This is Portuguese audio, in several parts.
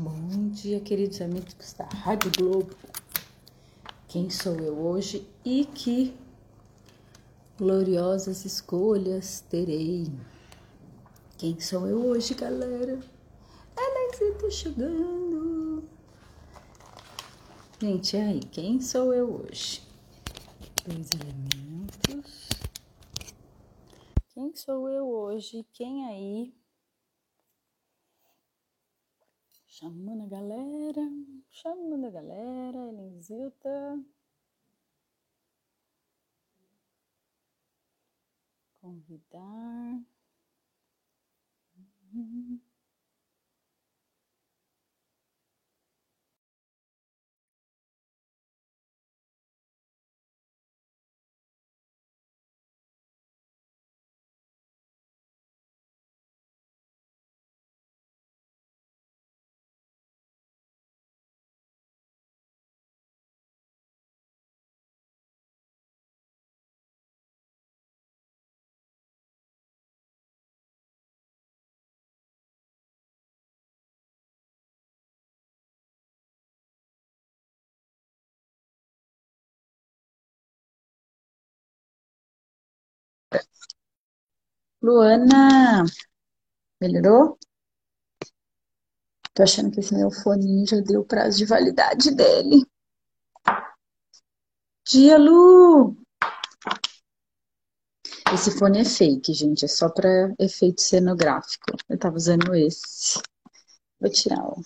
Bom dia, queridos amigos da Rádio Globo. Quem sou eu hoje e que gloriosas escolhas terei? Quem sou eu hoje, galera? Está chegando. Gente, e aí, quem sou eu hoje? Dois elementos. Quem sou eu hoje? Quem aí? Chamando a galera, chamando a galera, Elenzilta. Convidar. Uhum. Luana, melhorou? Tô achando que esse meu fone já deu o prazo de validade dele. Dia, Lu! Esse fone é fake, gente, é só para efeito cenográfico. Eu tava usando esse. Vou tirar ó.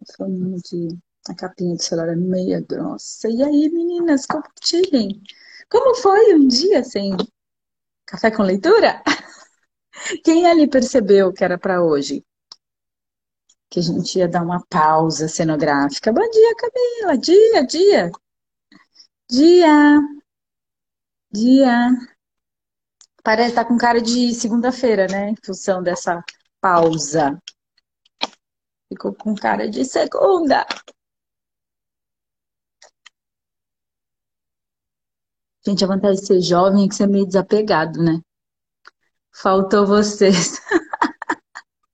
o fone de. A capinha do celular é meia grossa. E aí, meninas, compartilhem. Como foi um dia sem café com leitura? Quem ali percebeu que era para hoje? Que a gente ia dar uma pausa cenográfica. Bom dia, Camila. Dia, dia. Dia. Dia. Parece estar tá com cara de segunda-feira, né? Em função dessa pausa. Ficou com cara de segunda. Gente, a vantagem de ser jovem é que você é meio desapegado, né? Faltou vocês.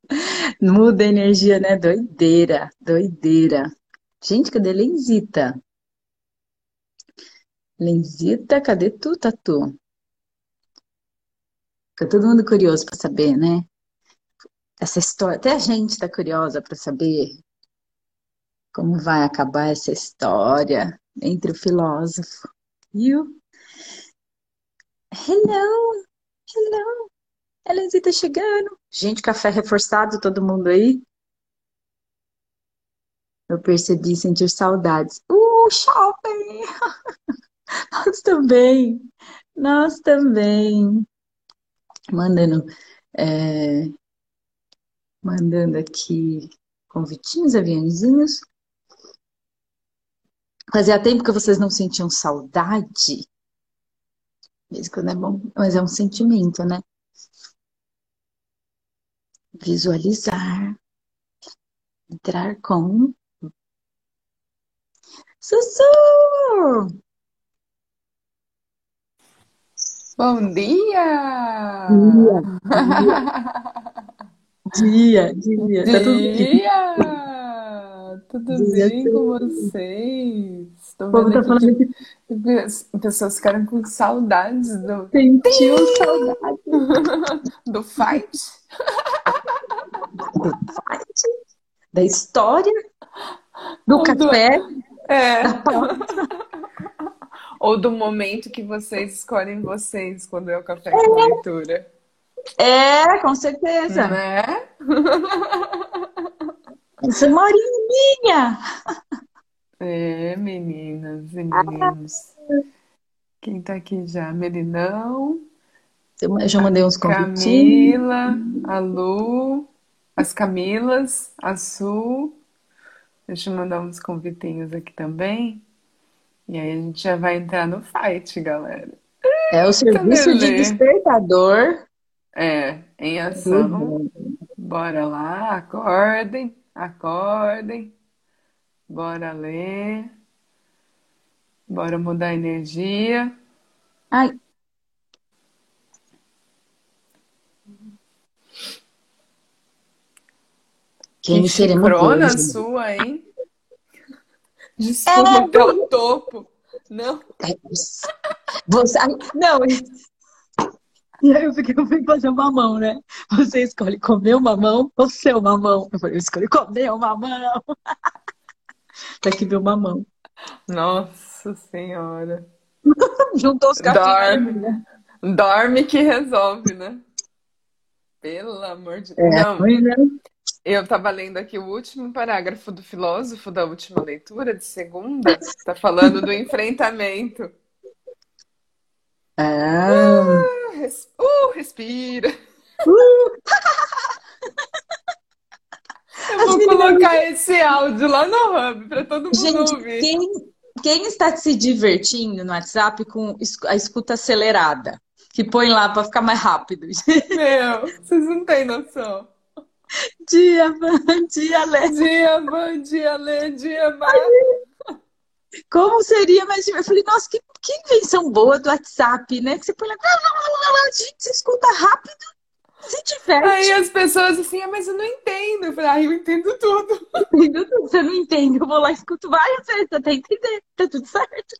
Muda a energia, né? Doideira, doideira. Gente, cadê Lenzita? Lenzita, cadê tu, Tatu? Fica todo mundo curioso para saber, né? Essa história, até a gente tá curiosa para saber como vai acabar essa história entre o filósofo e o Hello, hello. Elenzita tá chegando. Gente, café reforçado, todo mundo aí? Eu percebi sentir saudades. Uh, shopping! Nós também. Nós também. Mandando, é, mandando aqui convitinhos, aviãozinhos. Fazia tempo que vocês não sentiam saudade. Mesmo quando é bom, mas é um sentimento, né? Visualizar, entrar com Sussu! Bom dia! Dia, dia, dia. Tá tudo, dia. tudo dia, bem com vocês? Estou vendo tá falando que pessoas ficaram com saudades do. Sentiu saudade do fight, da história, do café, é. da Ou do momento que vocês escolhem vocês quando é o café é. com leitura. É, com certeza. Né? Essa Morinha minha! É, meninas e meninos. Quem tá aqui já? Melinão. Eu já mandei uns convites. Camila, a Lu, as Camilas, a Su. Deixa eu mandar uns convitinhos aqui também. E aí a gente já vai entrar no fight, galera. É o serviço de despertador. É, em ação. Uhum. Bora lá, acordem, acordem. Bora ler. Bora mudar a energia. Ai, Quem Que chicrona hoje? sua, hein? Desculpa pelo topo. Não, Você, não, e aí eu fiquei, eu fui fazer uma mão, né? Você escolhe comer uma mão ou seu mamão? Eu falei, eu escolhi comer uma mão. Tá aqui meu mamão. nossa senhora. Juntou os Dorme. capinhos. Dorme que resolve, né? Pelo amor de Deus. É, Não, ruim, né? Eu estava lendo aqui o último parágrafo do filósofo da última leitura, de segunda. Está falando do enfrentamento. Ah, Uh, res- uh, respira. Eu As vou meninas- colocar esse áudio lá no Hub para todo mundo gente, ouvir. quem, quem está se divertindo no WhatsApp com a escuta acelerada? Que põe lá para ficar mais rápido. Meu, vocês não têm noção. Dia, Van, dia, Lé. Dia, dia, Lê, dia. Como seria mais. Eu falei, nossa, que, que invenção boa do WhatsApp, né? Que você põe lá, gente, você escuta rápido, se diverte. Aí as pessoas assim, ah, mas eu não entendo. Eu falei, ah, eu entendo tudo. Entendeu? Você não entende, eu vou lá e escuto várias vezes até entender, tá tudo certo.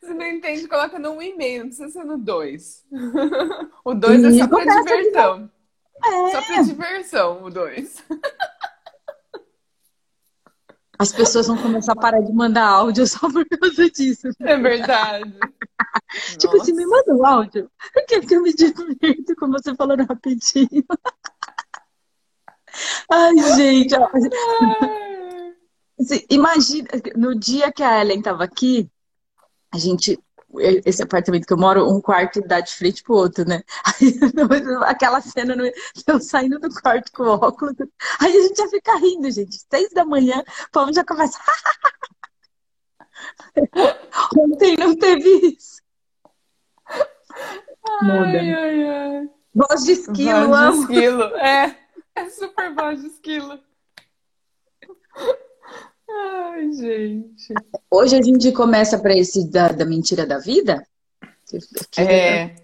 Se não entende, coloca no um e-mail, não precisa ser no dois. O dois é só pra diversão. É. Só pra diversão, o dois. As pessoas vão começar a parar de mandar áudio só por causa disso. É verdade. Tipo assim, me manda um áudio. Porque eu me divirto com você falando rapidinho. Ai, gente. Assim, Imagina, no dia que a Ellen estava aqui, a gente, esse apartamento que eu moro, um quarto dá de frente pro outro, né? Aí, aquela cena, no- eu saindo do quarto com o óculos, aí a gente já fica rindo, gente. Seis da manhã, o povo já começa. Ontem não teve isso. Muda. Ai, ai, ai. Voz de esquilo, Voz de amo. esquilo. É, é super voz de esquilo. Ai, gente. Hoje a gente começa para esse da, da mentira da vida. Que É,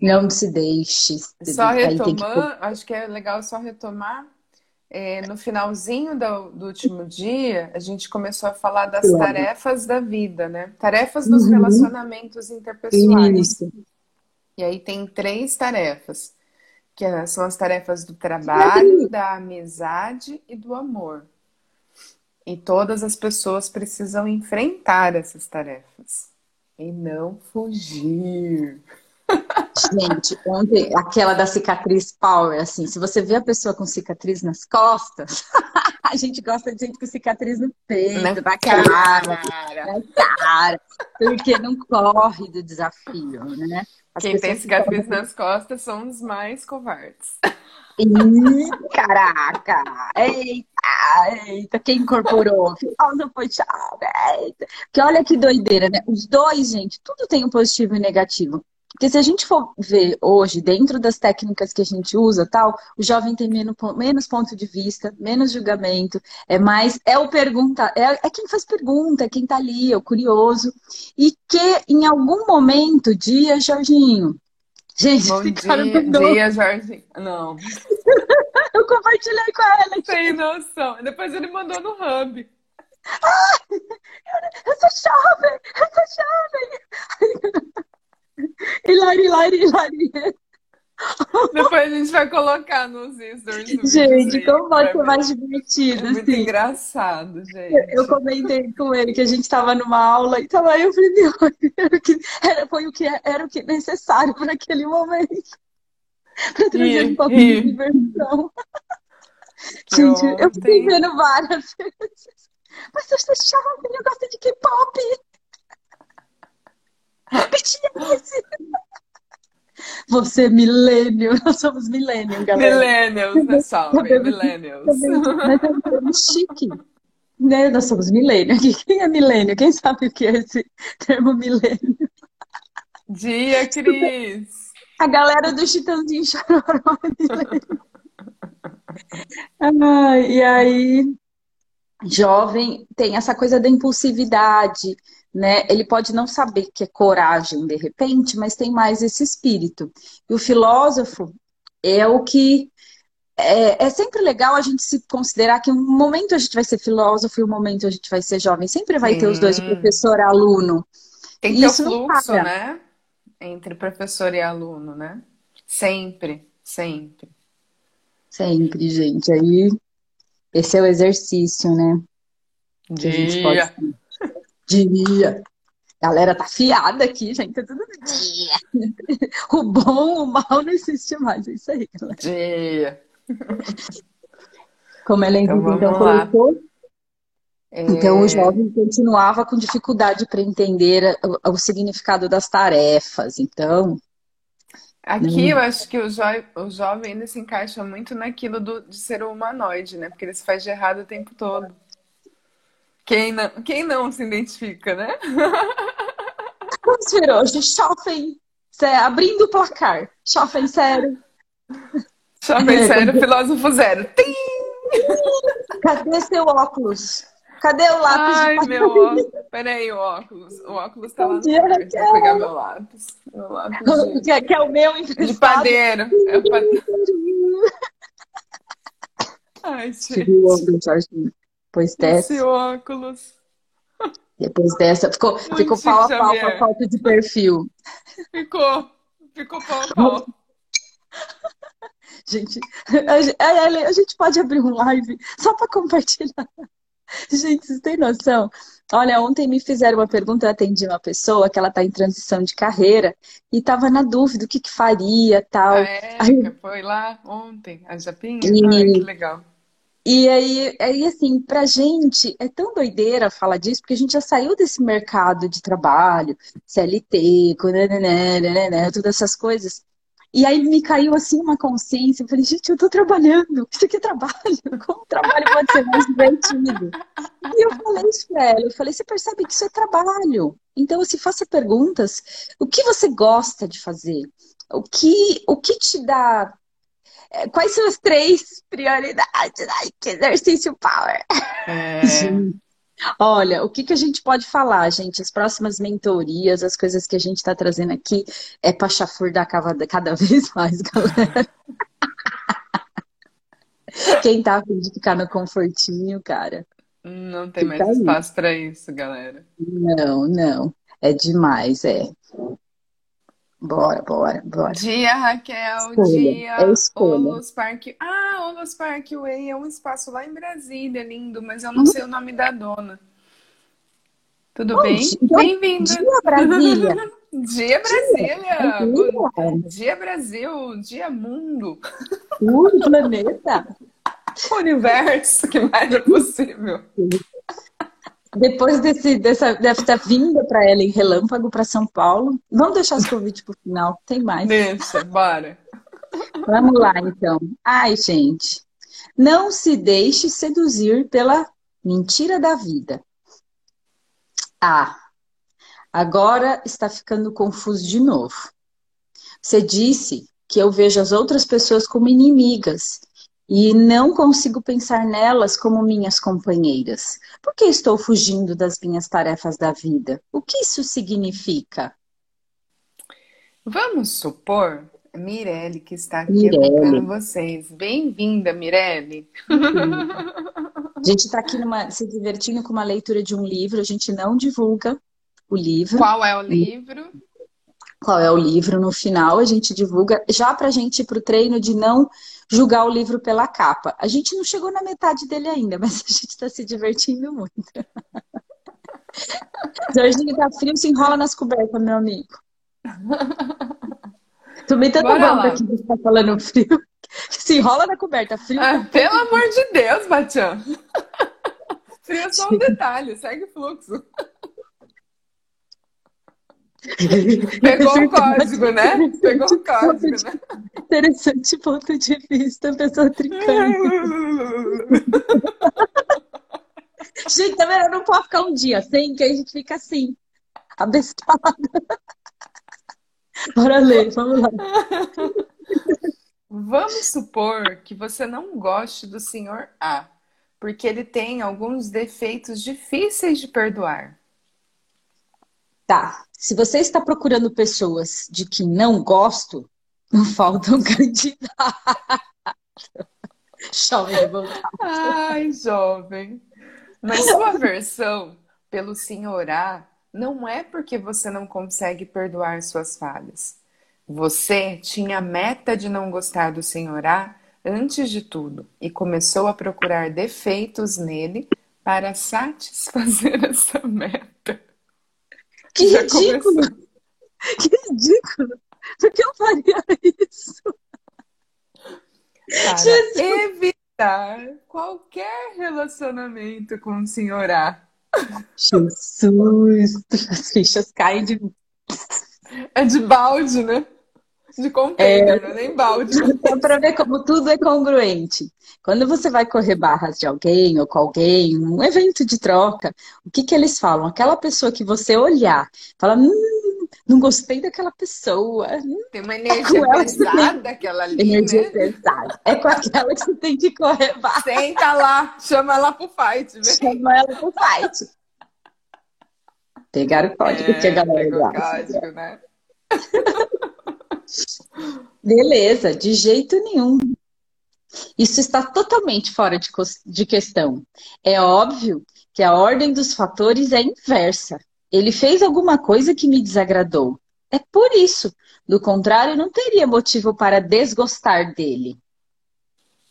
Não se deixe. só Aí tem que- retomando, acho que é legal só retomar. é, no finalzinho do, do último dia, a gente começou a falar das Claro. tarefas da vida, né? Tarefas dos Uhum. relacionamentos interpessoais. Isso. E aí tem três tarefas, que são as tarefas do trabalho, da amizade e do amor. E todas as pessoas precisam enfrentar essas tarefas e não fugir. Gente, ontem, aquela da cicatriz power, assim, se você vê a pessoa com cicatriz nas costas, a gente gosta de gente com cicatriz no peito, Na na cara, cara. na cara, porque não corre do desafio, né? As Quem tem cicatriz nas costas são os mais covardes. Ih, caraca! Eita, eita, quem incorporou? Não foi chave, eita. Porque olha que doideira, né? Os dois, gente, tudo tem um positivo e negativo. Porque se a gente for ver hoje, dentro das técnicas que a gente usa, tal, o jovem tem menos, menos ponto de vista, menos julgamento, é mais, é o pergunta, é, é quem faz pergunta, é quem tá ali, é o curioso. E que em algum momento, dia, Jorginho, gente, Bom cara dia, mandou- dia, Jorge. Não, eu compartilhei com ela. sem noção. Depois ele mandou no Hub. Eu sou jovem, eu sou jovem. Hilari, hilari, hilari. Depois a gente vai colocar nos stories Gente, videozinho como pode ser mais divertido, É muito assim. engraçado, gente. Eu comentei com ele que a gente estava numa aula e tava eu falei, meu, era o que, era, foi o que era o que necessário para aquele momento. Para trazer Rir, um pouco rir. de diversão. Gente, eu fiquei vendo várias vezes. Mas sou jovem, eu gosto de K-pop. Você é milênio, nós somos milênio, galera. Millennials, pessoal. Cabelo- Millennials. Nós é um termo chique. Né? Nós somos milênio. Quem é milênio? Quem sabe o que é esse termo milênio? Dia, Cris. A galera do Chitãozinho Chororó é milênio. Ai, e aí, jovem tem essa coisa da impulsividade, né? Ele pode não saber que é coragem de repente, mas tem mais esse espírito. E o filósofo, é o que é, é, sempre legal a gente se considerar que um momento a gente vai ser filósofo e um momento a gente vai ser jovem. Sempre vai ter os dois, professor e aluno. Tem que ter o fluxo, né? Entre professor e aluno, né? Sempre, sempre. Sempre, gente. Aí, esse é o exercício, né? Dia. a gente pode... Dia. A galera tá fiada aqui, gente. Tá tudo dia. O bom, o mal não existe mais. É isso aí, galera. Dia. Como ela então, então colocou. É... Então o jovem continuava com dificuldade para entender o, o, significado das tarefas. Então. Aqui eu acho que o, jo o jovem ainda se encaixa muito naquilo do, de ser um humanoide, né? Porque ele se faz de errado o tempo todo. Quem não, quem não se identifica, né? Vamos ver hoje, shopping, abrindo o placar. Shopping sério. Shopping é, sério, filósofo zero. Tim! Cadê seu óculos? Cadê o lápis? Ai, meu óculos. Peraí, o óculos. O óculos tá lá no dia, quarto. Vou pegar meu lápis. Meu lápis de... que, que é o meu emprestado. De padeiro. É o padeiro. Ai, gente. Pois dessa. Esse óculos. Depois dessa, ficou, ficou pau a pau com a falta de perfil. Ficou. Ficou pau a pau. Gente, a, a gente pode abrir um live só para compartilhar. Gente, vocês têm noção? Olha, ontem me fizeram uma pergunta, eu atendi uma pessoa que ela está em transição de carreira e estava na dúvida o que, que faria tal. A Érica aí... foi lá ontem, a Japinha? E... Ai, que legal. E aí, aí, assim, pra gente é tão doideira falar disso, porque a gente já saiu desse mercado de trabalho, CLT, todas essas coisas. E aí me caiu assim uma consciência, eu falei, gente, eu tô trabalhando, isso aqui é trabalho, como trabalho pode ser mais divertido? E eu falei isso pra ela, eu falei, você percebe que isso é trabalho, então se faça perguntas, o que você gosta de fazer? O que, o que te dá Quais são as três prioridades? Ai, que exercício power! É... Olha, o que, que a gente pode falar, gente? As próximas mentorias, as coisas que a gente está trazendo aqui é para chafurdar cada, cada vez mais, galera. Quem tá afim de ficar no confortinho, cara. Não tem mais espaço para isso, galera. Não, não. É demais, é. Bora, bora, bora. Dia, Raquel, escolha. dia. É escolha. Park. Ah, Olos Parkway é um espaço lá em Brasília, lindo, mas eu não sei o nome da dona. Tudo oh, bem? Bem-vinda. Dia Brasília. dia Brasília. Dia, dia Brasil, dia mundo. O planeta. Universo, que mais é possível. Depois desse, dessa, dessa vinda para ela em relâmpago para São Paulo, vamos deixar os convites para o final, tem mais. Deixa, bora. Vamos lá, então. Ai, gente, não se deixe seduzir pela mentira da vida. Ah, agora está ficando confuso de novo. Você disse que eu vejo as outras pessoas como inimigas e não consigo pensar nelas como minhas companheiras. Por que estou fugindo das minhas tarefas da vida? O que isso significa? Vamos supor, Mirelle, que está aqui acompanhando vocês. Bem-vinda, Mirelle. A gente está aqui numa, se divertindo com uma leitura de um livro, a gente não divulga o livro. Qual é o livro? Qual é o livro? No final a gente divulga, já para a gente ir para o treino de não julgar o livro pela capa. A gente não chegou na metade dele ainda, mas a gente está se divertindo muito. Jorginho tá frio, se enrola nas cobertas, meu amigo. Tomei tanta banda aqui que tá falando frio. Se enrola na coberta, frio. Ah, pelo amor de Deus, Batian. Frio é só um detalhe, segue o fluxo. Pegou o código, né? Pegou o código, né? Interessante ponto de vista, a pessoa trincando. gente, tá vendo? Não pode ficar um dia sem que a gente fica assim, abestada. Bora ler, vamos lá. Vamos supor que você não goste do senhor A, porque ele tem alguns defeitos difíceis de perdoar. Tá. Se você está procurando pessoas de que não gosto, Não falta um candidato. Jovem revoltado. Ai, jovem. Mas sua versão pelo senhorar não é porque você não consegue perdoar suas falhas. Você tinha a meta de não gostar do senhorar antes de tudo e começou a procurar defeitos nele para satisfazer essa meta. Que Já ridículo! Começou... Que ridículo! Por que eu faria isso? Para Jesus. evitar qualquer relacionamento com o senhor A. Jesus! As fichas caem de. É de balde, né? De container, é... não é nem balde. Para ver como tudo é congruente. Quando você vai correr barras de alguém ou com alguém, um evento de troca, o que, que eles falam? Aquela pessoa que você olhar, fala, hum, não gostei daquela pessoa. Tem uma é energia é pesada tem... aquela ali, Energia né? pesada. É com aquela que você tem que correr barra. Senta lá, chama ela pro fight. Vem. Chama ela pro fight. Pegaram o código é, que a galera pegou o código, né? Beleza, de jeito nenhum. Isso está totalmente fora de, de questão. É óbvio que a ordem dos fatores é inversa. Ele fez alguma coisa que me desagradou. É por isso. Do contrário, não teria motivo para desgostar dele.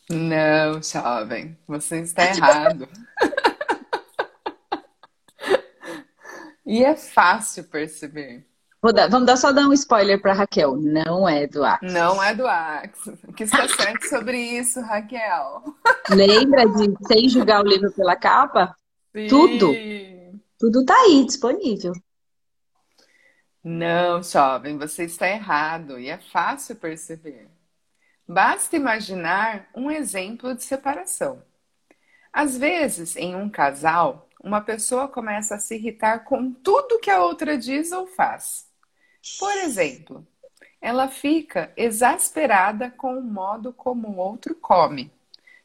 Não, jovem, você está errado. e é fácil perceber. Dar, vamos dar só dar um spoiler para Raquel. Não é do Axe. Não é do Axe. O que está certo sobre isso, Raquel? Lembra de sem julgar o livro pela capa? Sim. Tudo. Tudo tá aí disponível. Não, jovem, você está errado e é fácil perceber. Basta imaginar um exemplo de separação. Às vezes, em um casal, uma pessoa começa a se irritar com tudo que a outra diz ou faz. Por exemplo, ela fica exasperada com o modo como o outro come,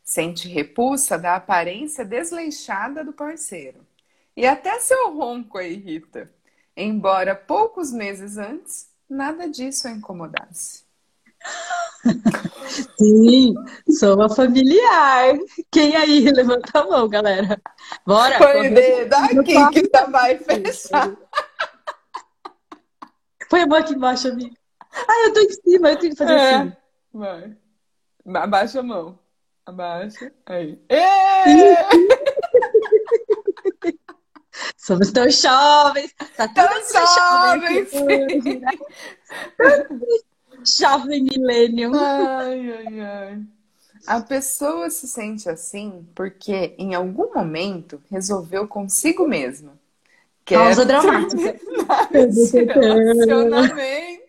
sente repulsa da aparência desleixada do parceiro. E até seu ronco a irrita, embora poucos meses antes nada disso a incomodasse. Sim, sou uma familiar. Quem aí? Levanta a mão, galera. Bora. Põe o dedo aqui que tá vai fechar. Põe a mão aqui embaixo, amiga. Ah, eu tô em cima, eu tenho que fazer é. assim. Vai. Abaixa a mão. Abaixa. Aí. Somos tão jovens. Tá tão jovens. jovens. Né? Jovem milênio. Ai, ai, ai. A pessoa se sente assim porque em algum momento resolveu consigo mesma Pausa dramática. relacionamento.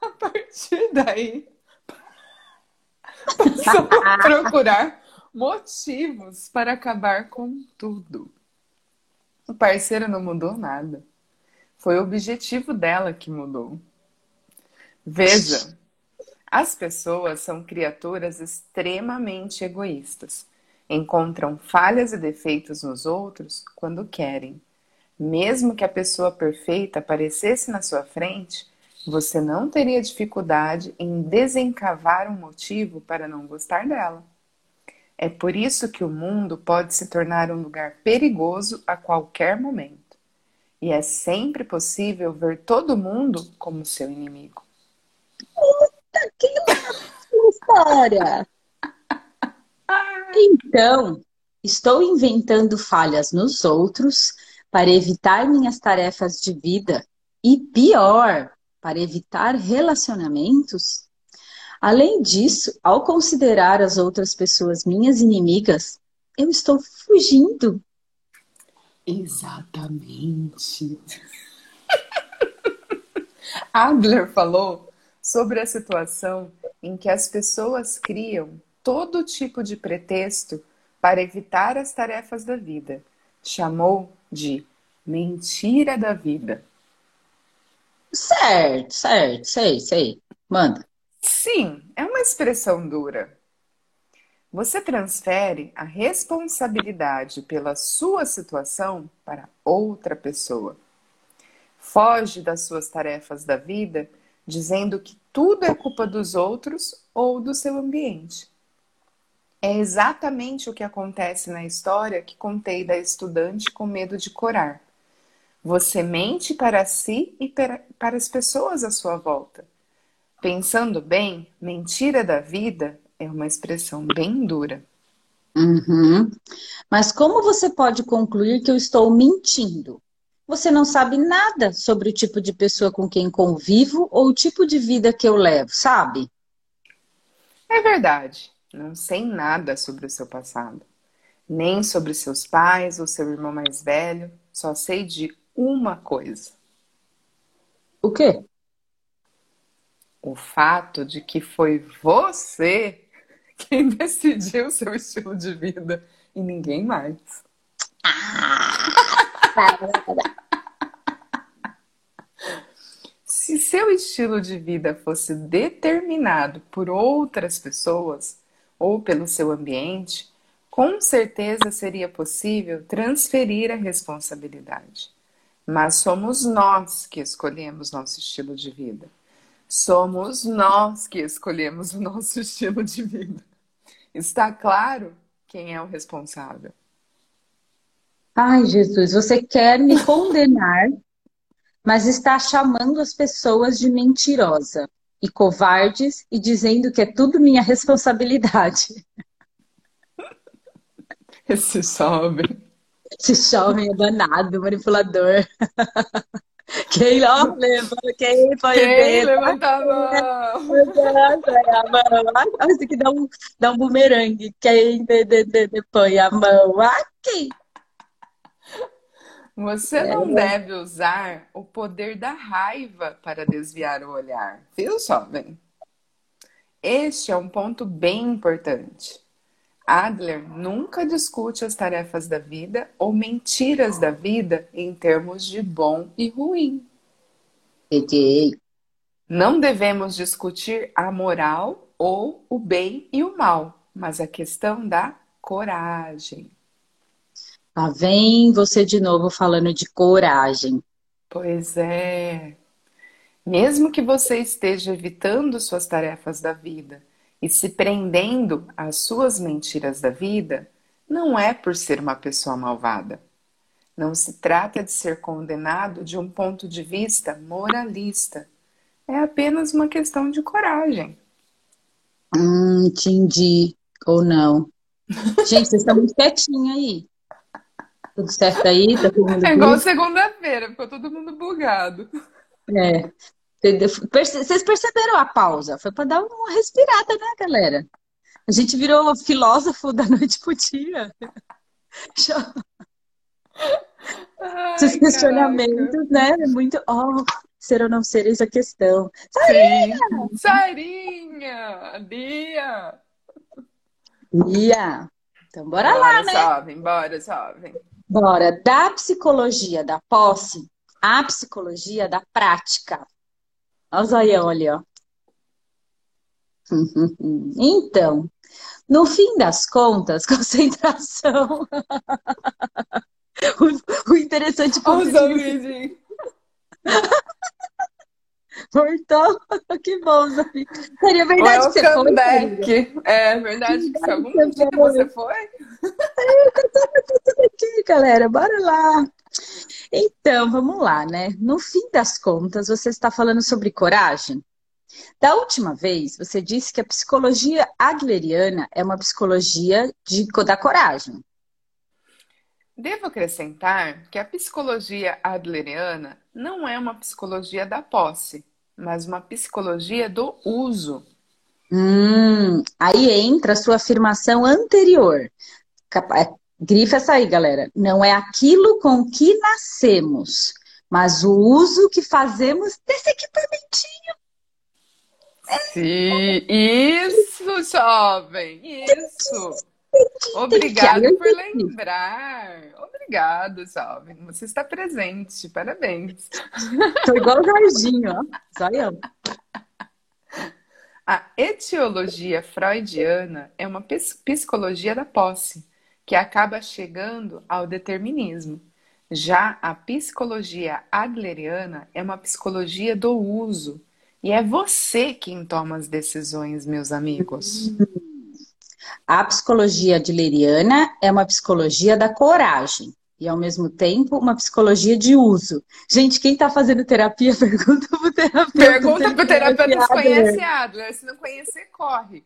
A partir daí, passou a procurar motivos para acabar com tudo. O parceiro não mudou nada. Foi o objetivo dela que mudou. Veja, as pessoas são criaturas extremamente egoístas encontram falhas e defeitos nos outros quando querem. Mesmo que a pessoa perfeita aparecesse na sua frente, você não teria dificuldade em desencavar um motivo para não gostar dela. É por isso que o mundo pode se tornar um lugar perigoso a qualquer momento. E é sempre possível ver todo mundo como seu inimigo. Puta que história! Então, estou inventando falhas nos outros para evitar minhas tarefas de vida e, pior, para evitar relacionamentos? Além disso, ao considerar as outras pessoas minhas inimigas, eu estou fugindo. Exatamente. Adler falou sobre a situação em que as pessoas criam todo tipo de pretexto para evitar as tarefas da vida. Chamou de mentira da vida. Certo, certo, sei, sei. Manda. Sim, é uma expressão dura. Você transfere a responsabilidade pela sua situação para outra pessoa. Foge das suas tarefas da vida dizendo que tudo é culpa dos outros ou do seu ambiente. É exatamente o que acontece na história que contei da estudante com medo de corar. Você mente para si e para as pessoas à sua volta. Pensando bem, mentira da vida é uma expressão bem dura. Uhum. Mas como você pode concluir que eu estou mentindo? Você não sabe nada sobre o tipo de pessoa com quem convivo ou o tipo de vida que eu levo, sabe? É verdade. Não sei nada sobre o seu passado. Nem sobre seus pais ou seu irmão mais velho. Só sei de uma coisa. O quê? O fato de que foi você quem decidiu seu estilo de vida e ninguém mais. Se seu estilo de vida fosse determinado por outras pessoas ou pelo seu ambiente, com certeza seria possível transferir a responsabilidade. Mas somos nós que escolhemos nosso estilo de vida. Somos nós que escolhemos o nosso estilo de vida. Está claro quem é o responsável. Ai, Jesus, você quer me condenar, mas está chamando as pessoas de mentirosa e covardes e dizendo que é tudo minha responsabilidade. Esse jovem. Esse jovem é danado, manipulador. Quem ó, levanta, quem foi quem levanta a mão? Olha, isso aqui dá um, dá um bumerangue. Quem de, de, de, de, põe a mão aqui? Você é. não deve usar o poder da raiva para desviar o olhar, viu, jovem? Este é um ponto bem importante. Adler nunca discute as tarefas da vida ou mentiras da vida em termos de bom e ruim. Peguei. Não devemos discutir a moral ou o bem e o mal, mas a questão da coragem. Lá vem você de novo falando de coragem. Pois é. Mesmo que você esteja evitando suas tarefas da vida, e se prendendo às suas mentiras da vida, não é por ser uma pessoa malvada. Não se trata de ser condenado de um ponto de vista moralista. É apenas uma questão de coragem. Hum, entendi. Ou não. Gente, vocês estão muito quietinhos aí. Tudo certo aí? Tá todo mundo é igual segunda-feira, ficou todo mundo bugado. É. Vocês perceberam a pausa? Foi para dar uma respirada, né, galera? A gente virou filósofo da noite pro dia. Ai, Esses questionamentos, caraca. né? Muito. Oh, ser ou não ser essa questão. Sarinha! Sarinha! Lia! Lia! Então, bora, bora lá, né? Jovem, bora, jovem. Bora. Da psicologia da posse à psicologia da prática. Olha o zoião ali, ó. Então, no fim das contas, concentração. o, o interessante é Voltou? que bom, Zafi. Seria verdade Welcome que você foi? Back. É verdade que algum dia você foi? É, tá tudo aqui, galera. Bora lá. Então, vamos lá, né? No fim das contas, você está falando sobre coragem? Da última vez, você disse que a psicologia adleriana é uma psicologia de, da coragem. Devo acrescentar que a psicologia adleriana não é uma psicologia da posse, mas uma psicologia do uso. Hum, aí entra a sua afirmação anterior. Grifa essa aí, galera. Não é aquilo com que nascemos, mas o uso que fazemos desse equipamentinho. Sim, isso, jovem, isso. Obrigada por lembrar. Obrigado, jovem. Você está presente. Parabéns. Estou igual o Jorginho, ó. Zoião. A etiologia freudiana é uma psicologia da posse que acaba chegando ao determinismo. Já a psicologia adleriana é uma psicologia do uso, E é você quem toma as decisões, meus amigos. A psicologia adleriana é uma psicologia da coragem e, ao mesmo tempo, uma psicologia de uso. Gente, quem está fazendo terapia, pergunta para o terapeuta. Pergunta para o terapeuta se conhece Adler. Se não conhecer, corre.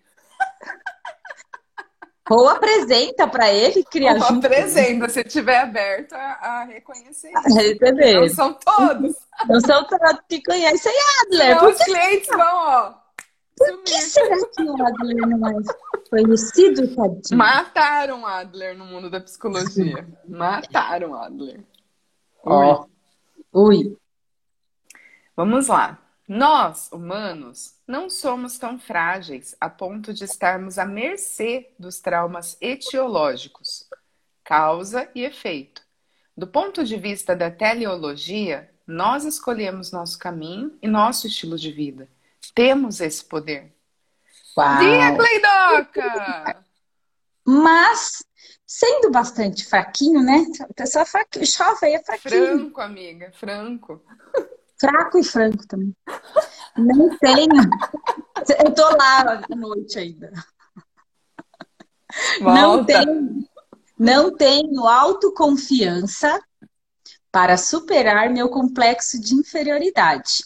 Ou apresenta para ele criar Ou junto. apresenta, se tiver aberto a, a reconhecer isso. A receber. Não são todos. Não são todos que conhecem Adler. Os clientes vão, ó. Por que será que o Adler não é conhecido, tadinho? Mataram Adler no mundo da psicologia. Mataram Adler. Ó. Ui. Vamos lá. Nós, humanos, não somos tão frágeis a ponto de estarmos à mercê dos traumas etiológicos, causa e efeito. Do ponto de vista da teleologia, nós escolhemos nosso caminho e nosso estilo de vida. Temos esse poder. Uau. Dia, Cleidoca! Mas, sendo bastante fraquinho, né? A pessoa fraquinho, jovem é fraquinho. Franco, amiga, franco. Fraco e franco também. Não tenho. Eu tô lá à noite ainda. Volta. Não tenho, não tenho autoconfiança para superar meu complexo de inferioridade.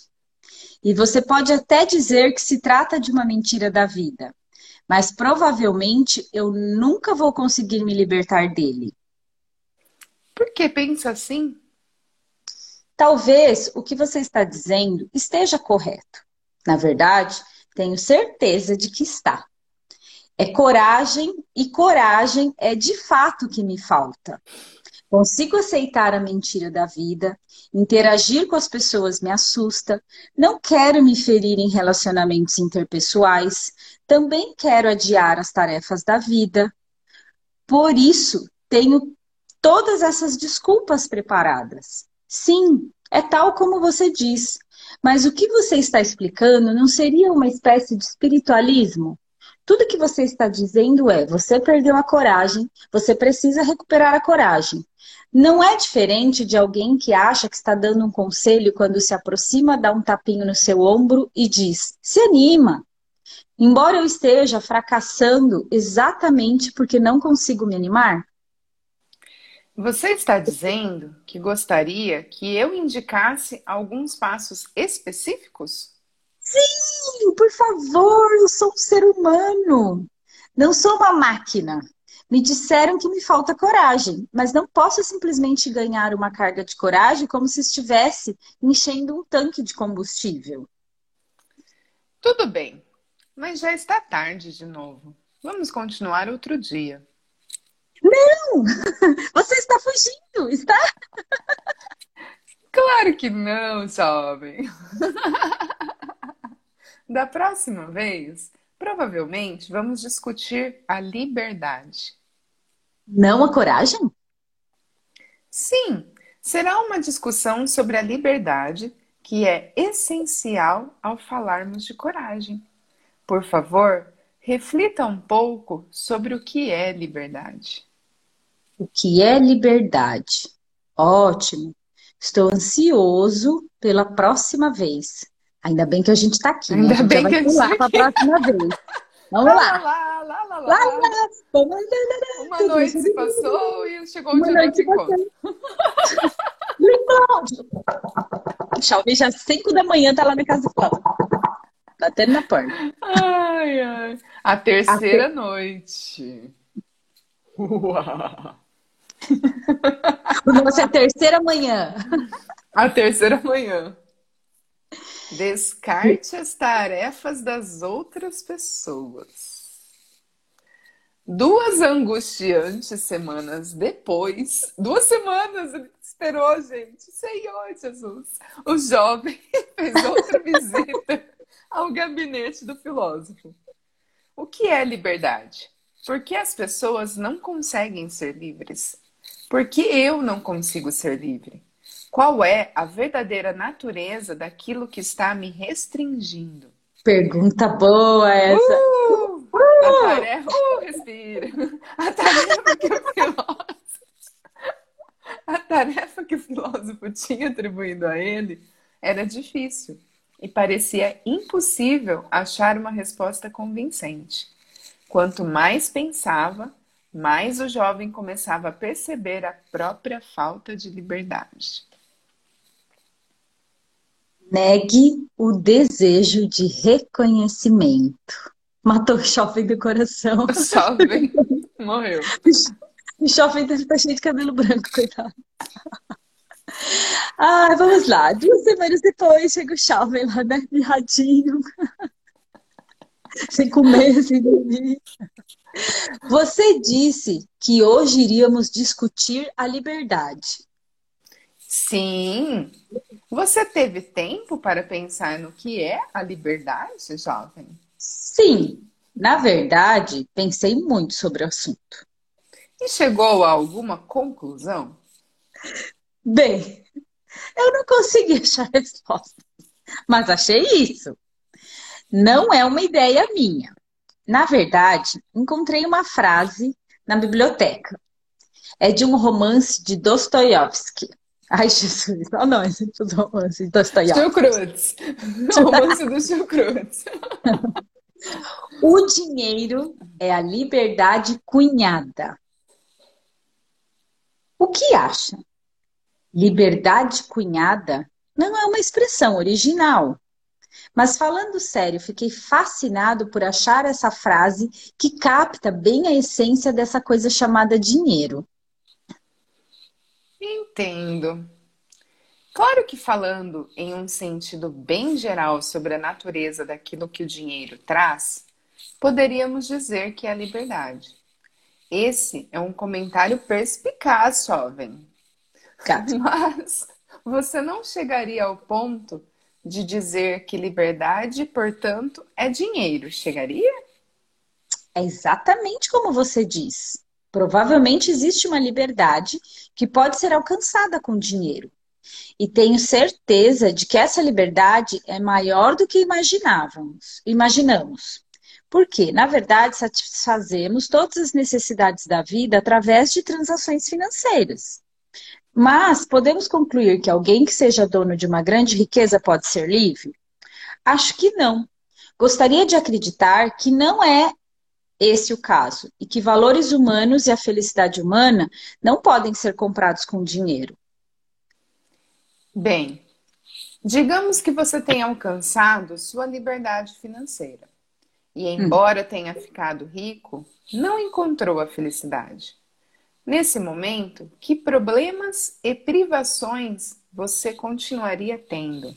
E você pode até dizer que se trata de uma mentira da vida, mas provavelmente eu nunca vou conseguir me libertar dele. Por que pensa assim? Talvez o que você está dizendo esteja correto. Na verdade, tenho certeza de que está. É coragem e coragem é de fato o que me falta. Consigo aceitar a mentira da vida, interagir com as pessoas me assusta, não quero me ferir em relacionamentos interpessoais, também quero adiar as tarefas da vida. Por isso, tenho todas essas desculpas preparadas. Sim, é tal como você diz. Mas o que você está explicando não seria uma espécie de espiritualismo? Tudo que você está dizendo é: você perdeu a coragem, você precisa recuperar a coragem. Não é diferente de alguém que acha que está dando um conselho quando se aproxima, dá um tapinho no seu ombro e diz: se anima. Embora eu esteja fracassando exatamente porque não consigo me animar, você está dizendo que gostaria que eu indicasse alguns passos específicos? Sim, por favor, eu sou um ser humano. Não sou uma máquina. Me disseram que me falta coragem, mas não posso simplesmente ganhar uma carga de coragem como se estivesse enchendo um tanque de combustível. Tudo bem, mas já está tarde de novo. Vamos continuar outro dia. Não! Você está fugindo, está? Claro que não, jovem. Da próxima vez, provavelmente vamos discutir a liberdade. Não a coragem? Sim, será uma discussão sobre a liberdade que é essencial ao falarmos de coragem. Por favor, reflita um pouco sobre o que é liberdade. O que é liberdade? Ótimo. Estou ansioso pela próxima vez. Ainda bem que a gente está aqui. Ainda né? a gente bem já vai que pular para a próxima vez. Vamos lá. Lá, lá, lá, lá. Uma noite se passou e chegou o dia do encontro. Xiaomi já às 5 da manhã tá lá na casa do Cláudio. Batendo na porta. Ai, ai. A terceira a ter... noite. Uau. Você é a terceira manhã. A terceira manhã. Descarte as tarefas das outras pessoas. Duas angustiantes semanas depois, duas semanas ele esperou, gente. Senhor Jesus, o jovem fez outra visita ao gabinete do filósofo. O que é liberdade? Por que as pessoas não conseguem ser livres? Por que eu não consigo ser livre? Qual é a verdadeira natureza daquilo que está me restringindo? Pergunta boa essa. Uh, a tarefa, uh, respira. A tarefa que o filósofo, a tarefa que o filósofo tinha atribuído a ele era difícil. e parecia impossível achar uma resposta convincente. Quanto mais pensava, mais o jovem começava a perceber a própria falta de liberdade. Negue o desejo de reconhecimento. Matou o jovem do coração. Jovem morreu. O jovem tá cheio de cabelo branco, coitado. Ah, vamos lá. Duas semanas depois chega o jovem lá, né? Mirradinho. sem comer, sem dormir. Você disse que hoje iríamos discutir a liberdade. Sim. Você teve tempo para pensar no que é a liberdade, jovem? Sim. Na verdade, pensei muito sobre o assunto. E chegou a alguma conclusão? Bem, eu não consegui achar a resposta, mas achei isso. Não é uma ideia minha. Na verdade, encontrei uma frase na biblioteca. É de um romance de Dostoiévski. Ai, Jesus, olha nós dos romances de Dostoiévski. Chucrutz. Romance do Chucrutz. o dinheiro é a liberdade cunhada. O que acha? Liberdade cunhada não é uma expressão original. Mas falando sério, fiquei fascinado por achar essa frase que capta bem a essência dessa coisa chamada dinheiro. Entendo. Claro que falando em um sentido bem geral sobre a natureza daquilo que o dinheiro traz, poderíamos dizer que é a liberdade. Esse é um comentário perspicaz, jovem. Mas você não chegaria ao ponto de dizer que liberdade, portanto, é dinheiro. Chegaria? É exatamente como você diz. Provavelmente existe uma liberdade que pode ser alcançada com dinheiro. E tenho certeza de que essa liberdade é maior do que imaginávamos, imaginamos. Porque, na verdade, satisfazemos todas as necessidades da vida através de transações financeiras. Mas podemos concluir que alguém que seja dono de uma grande riqueza pode ser livre? Acho que não. Gostaria de acreditar que não é esse o caso e que valores humanos e a felicidade humana não podem ser comprados com dinheiro. Bem, digamos que você tenha alcançado sua liberdade financeira e, embora hum. tenha ficado rico, não encontrou a felicidade. Nesse momento, que problemas e privações você continuaria tendo?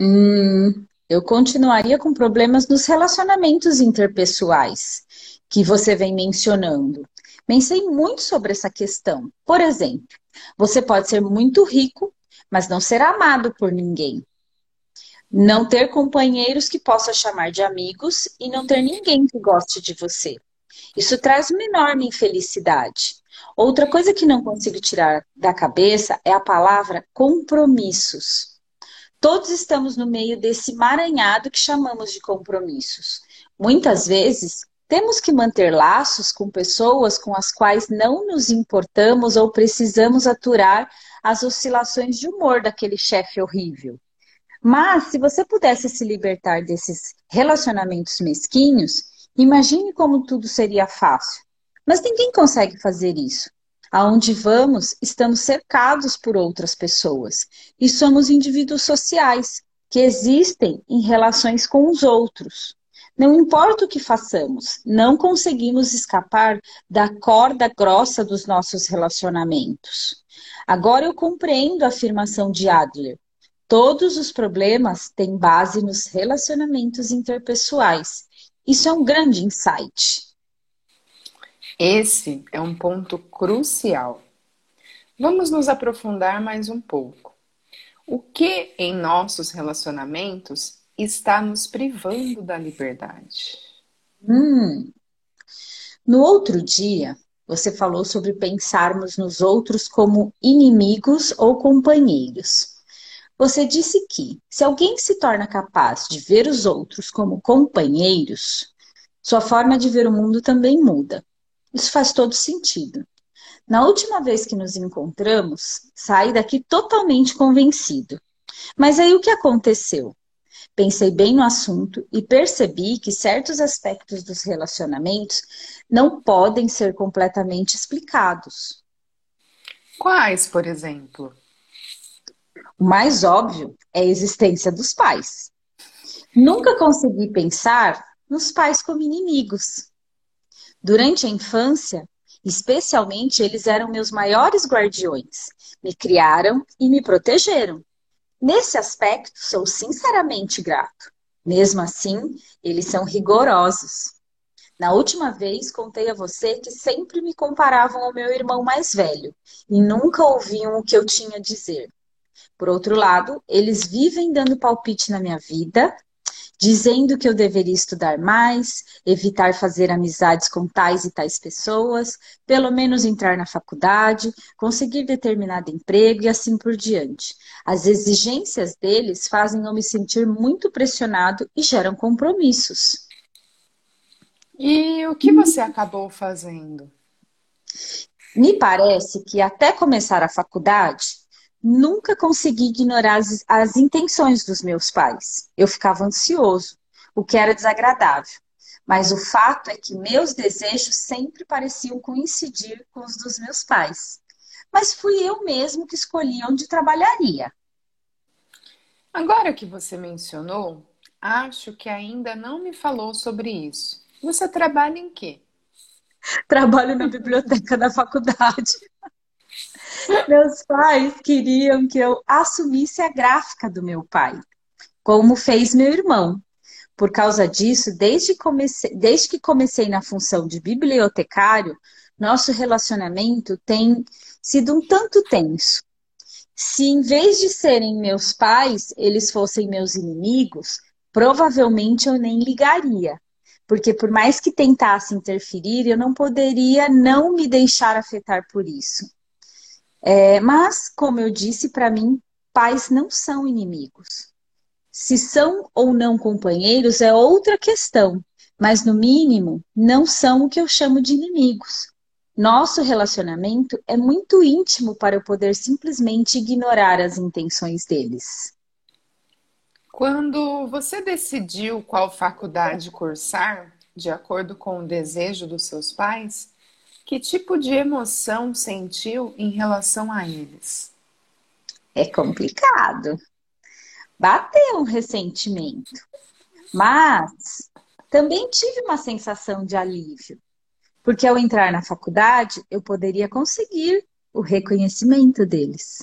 Hum, eu continuaria com problemas nos relacionamentos interpessoais que você vem mencionando. Pensei muito sobre essa questão. Por exemplo, você pode ser muito rico, mas não ser amado por ninguém. Não ter companheiros que possa chamar de amigos e não ter ninguém que goste de você. Isso traz uma enorme infelicidade. Outra coisa que não consigo tirar da cabeça é a palavra compromissos. Todos estamos no meio desse maranhado que chamamos de compromissos. Muitas vezes temos que manter laços com pessoas com as quais não nos importamos ou precisamos aturar as oscilações de humor daquele chefe horrível. Mas se você pudesse se libertar desses relacionamentos mesquinhos, imagine como tudo seria fácil. Mas ninguém consegue fazer isso. Aonde vamos, estamos cercados por outras pessoas e somos indivíduos sociais que existem em relações com os outros. Não importa o que façamos, não conseguimos escapar da corda grossa dos nossos relacionamentos. Agora eu compreendo a afirmação de Adler. Todos os problemas têm base nos relacionamentos interpessoais. Isso é um grande insight. Esse é um ponto crucial. Vamos nos aprofundar mais um pouco. O que em nossos relacionamentos está nos privando da liberdade? Hum. No outro dia, você falou sobre pensarmos nos outros como inimigos ou companheiros. Você disse que, se alguém se torna capaz de ver os outros como companheiros, sua forma de ver o mundo também muda. Isso faz todo sentido. Na última vez que nos encontramos, saí daqui totalmente convencido. Mas aí o que aconteceu? Pensei bem no assunto e percebi que certos aspectos dos relacionamentos não podem ser completamente explicados. Quais, por exemplo? O mais óbvio é a existência dos pais. Nunca consegui pensar nos pais como inimigos. Durante a infância, especialmente, eles eram meus maiores guardiões. Me criaram e me protegeram. Nesse aspecto, sou sinceramente grato. Mesmo assim, eles são rigorosos. Na última vez, contei a você que sempre me comparavam ao meu irmão mais velho e nunca ouviam o que eu tinha a dizer. Por outro lado, eles vivem dando palpite na minha vida, dizendo que eu deveria estudar mais, evitar fazer amizades com tais e tais pessoas, pelo menos entrar na faculdade, conseguir determinado emprego e assim por diante. As exigências deles fazem eu me sentir muito pressionado e geram compromissos. E o que você acabou fazendo? Me parece que até começar a faculdade, nunca consegui ignorar as, as intenções dos meus pais. Eu ficava ansioso, o que era desagradável. Mas o fato é que meus desejos sempre pareciam coincidir com os dos meus pais. Mas fui eu mesmo que escolhi onde trabalharia. Agora que você mencionou, acho que ainda não me falou sobre isso. Você trabalha em quê? Trabalho na biblioteca da faculdade. Meus pais queriam que eu assumisse a gráfica do meu pai, como fez meu irmão. Por causa disso, desde, comecei, desde que comecei na função de bibliotecário, nosso relacionamento tem sido um tanto tenso. Se em vez de serem meus pais, eles fossem meus inimigos, provavelmente eu nem ligaria. Porque por mais que tentasse interferir, eu não poderia não me deixar afetar por isso. É, mas, como eu disse, para mim, pais não são inimigos. Se são ou não companheiros é outra questão, mas no mínimo não são o que eu chamo de inimigos. Nosso relacionamento é muito íntimo para eu poder simplesmente ignorar as intenções deles. Quando você decidiu qual faculdade cursar, de acordo com o desejo dos seus pais, que tipo de emoção sentiu em relação a eles? É complicado. Bateu um ressentimento. Mas também tive uma sensação de alívio. Porque ao entrar na faculdade, eu poderia conseguir o reconhecimento deles.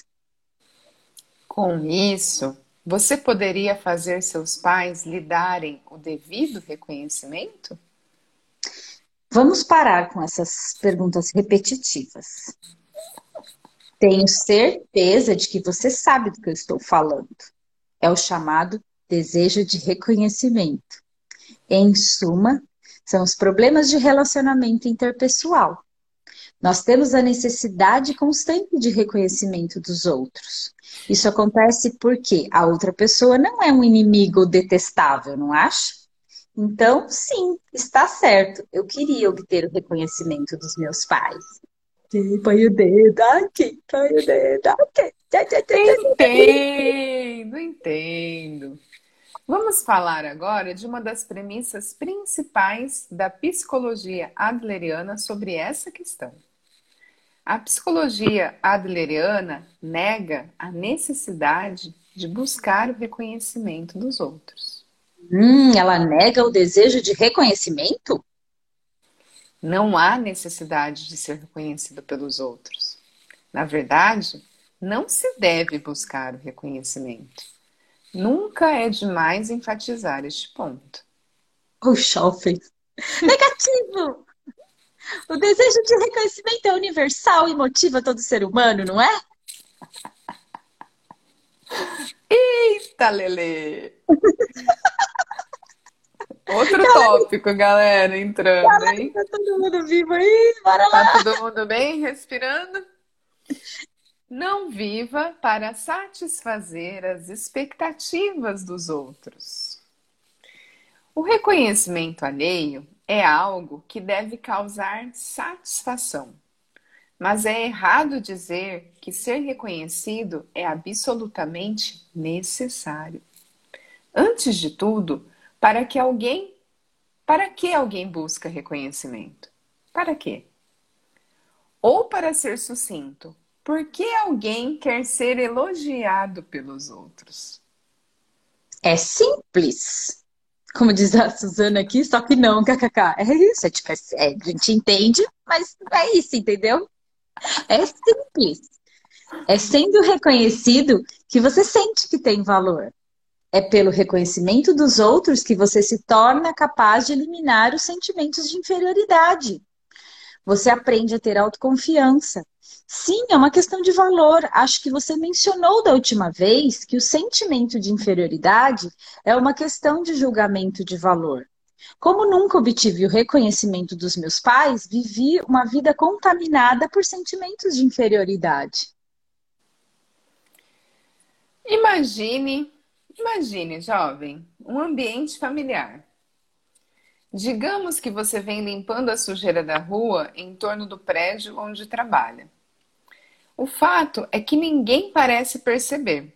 Com isso, você poderia fazer seus pais lhe darem o devido reconhecimento? Vamos parar com essas perguntas repetitivas. Tenho certeza de que você sabe do que eu estou falando. É o chamado desejo de reconhecimento. Em suma, são os problemas de relacionamento interpessoal. Nós temos a necessidade constante de reconhecimento dos outros. Isso acontece porque a outra pessoa não é um inimigo detestável, não acha? Então, sim, está certo. Eu queria obter o reconhecimento dos meus pais. Põe o dedo aqui, põe o dedo aqui. Entendo, entendo. Vamos falar agora de uma das premissas principais da psicologia adleriana sobre essa questão. A psicologia adleriana nega a necessidade de buscar o reconhecimento dos outros. Hum, ela nega o desejo de reconhecimento? Não há necessidade de ser reconhecido pelos outros. Na verdade, não se deve buscar o reconhecimento. Nunca é demais enfatizar este ponto. O shopping. Negativo! O desejo de reconhecimento é universal e motiva todo ser humano, não é? Eita, Lele! Outro tópico, galera, entrando, Caraca, hein? Tá todo mundo vivo aí, bora lá. Tá todo mundo bem, respirando? Não viva para satisfazer as expectativas dos outros. O reconhecimento alheio é algo que deve causar satisfação. Mas é errado dizer que ser reconhecido é absolutamente necessário. Antes de tudo, para que alguém para que alguém busca reconhecimento? Para quê? Ou para ser sucinto, por que alguém quer ser elogiado pelos outros? É simples. Como diz a Suzana aqui, só que não, kkk. É isso, é tipo, é, a gente entende, mas é isso, entendeu? É simples. É sendo reconhecido que você sente que tem valor. É pelo reconhecimento dos outros que você se torna capaz de eliminar os sentimentos de inferioridade. Você aprende a ter autoconfiança. Sim, é uma questão de valor. Acho que você mencionou da última vez que o sentimento de inferioridade é uma questão de julgamento de valor. Como nunca obtive o reconhecimento dos meus pais, vivi uma vida contaminada por sentimentos de inferioridade. Imagine Imagine, jovem, um ambiente familiar. Digamos que você vem limpando a sujeira da rua em torno do prédio onde trabalha. O fato é que ninguém parece perceber.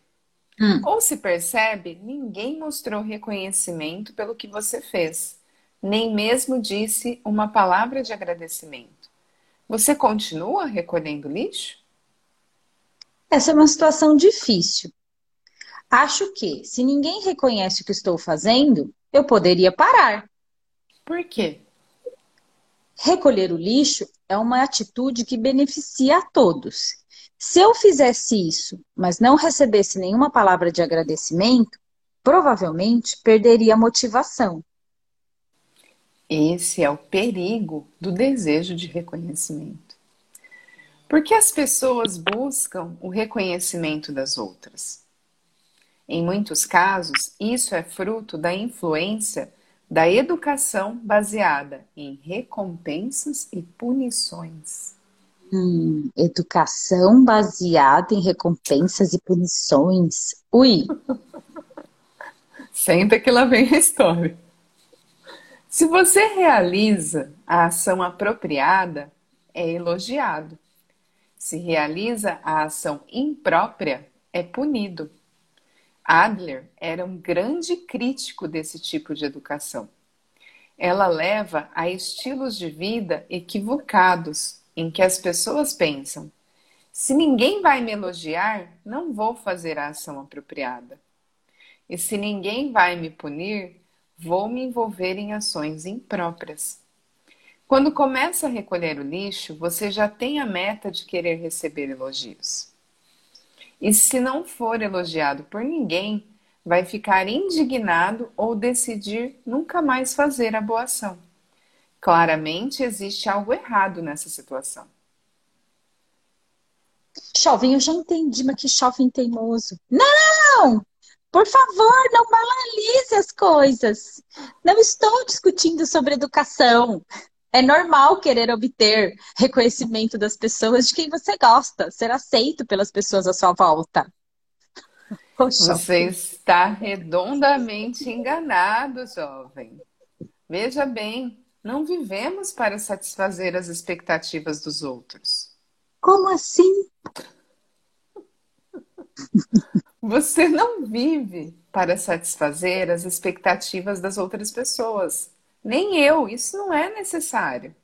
Hum. Ou se percebe, ninguém mostrou reconhecimento pelo que você fez, nem mesmo disse uma palavra de agradecimento. Você continua recolhendo lixo? Essa é uma situação difícil, Acho que, se ninguém reconhece o que estou fazendo, eu poderia parar. Por quê? Recolher o lixo é uma atitude que beneficia a todos. Se eu fizesse isso, mas não recebesse nenhuma palavra de agradecimento, provavelmente perderia a motivação. Esse é o perigo do desejo de reconhecimento. Porque as pessoas buscam o reconhecimento das outras. Em muitos casos, isso é fruto da influência da educação baseada em recompensas e punições. Hum, educação baseada em recompensas e punições. Ui! Senta que lá vem a história. Se você realiza a ação apropriada, é elogiado. Se realiza a ação imprópria, é punido. Adler era um grande crítico desse tipo de educação. Ela leva a estilos de vida equivocados, em que as pessoas pensam: se ninguém vai me elogiar, não vou fazer a ação apropriada. E se ninguém vai me punir, vou me envolver em ações impróprias. Quando começa a recolher o lixo, você já tem a meta de querer receber elogios. E se não for elogiado por ninguém, vai ficar indignado ou decidir nunca mais fazer a boa ação. Claramente existe algo errado nessa situação. Jovem, eu já entendi, mas que jovem teimoso. Não! Por favor, não banalize as coisas. Não estou discutindo sobre educação. É normal querer obter reconhecimento das pessoas de quem você gosta, ser aceito pelas pessoas à sua volta. Poxa. Você está redondamente enganado, jovem. Veja bem, não vivemos para satisfazer as expectativas dos outros. Como assim? Você não vive para satisfazer as expectativas das outras pessoas. Nem eu, isso não é necessário.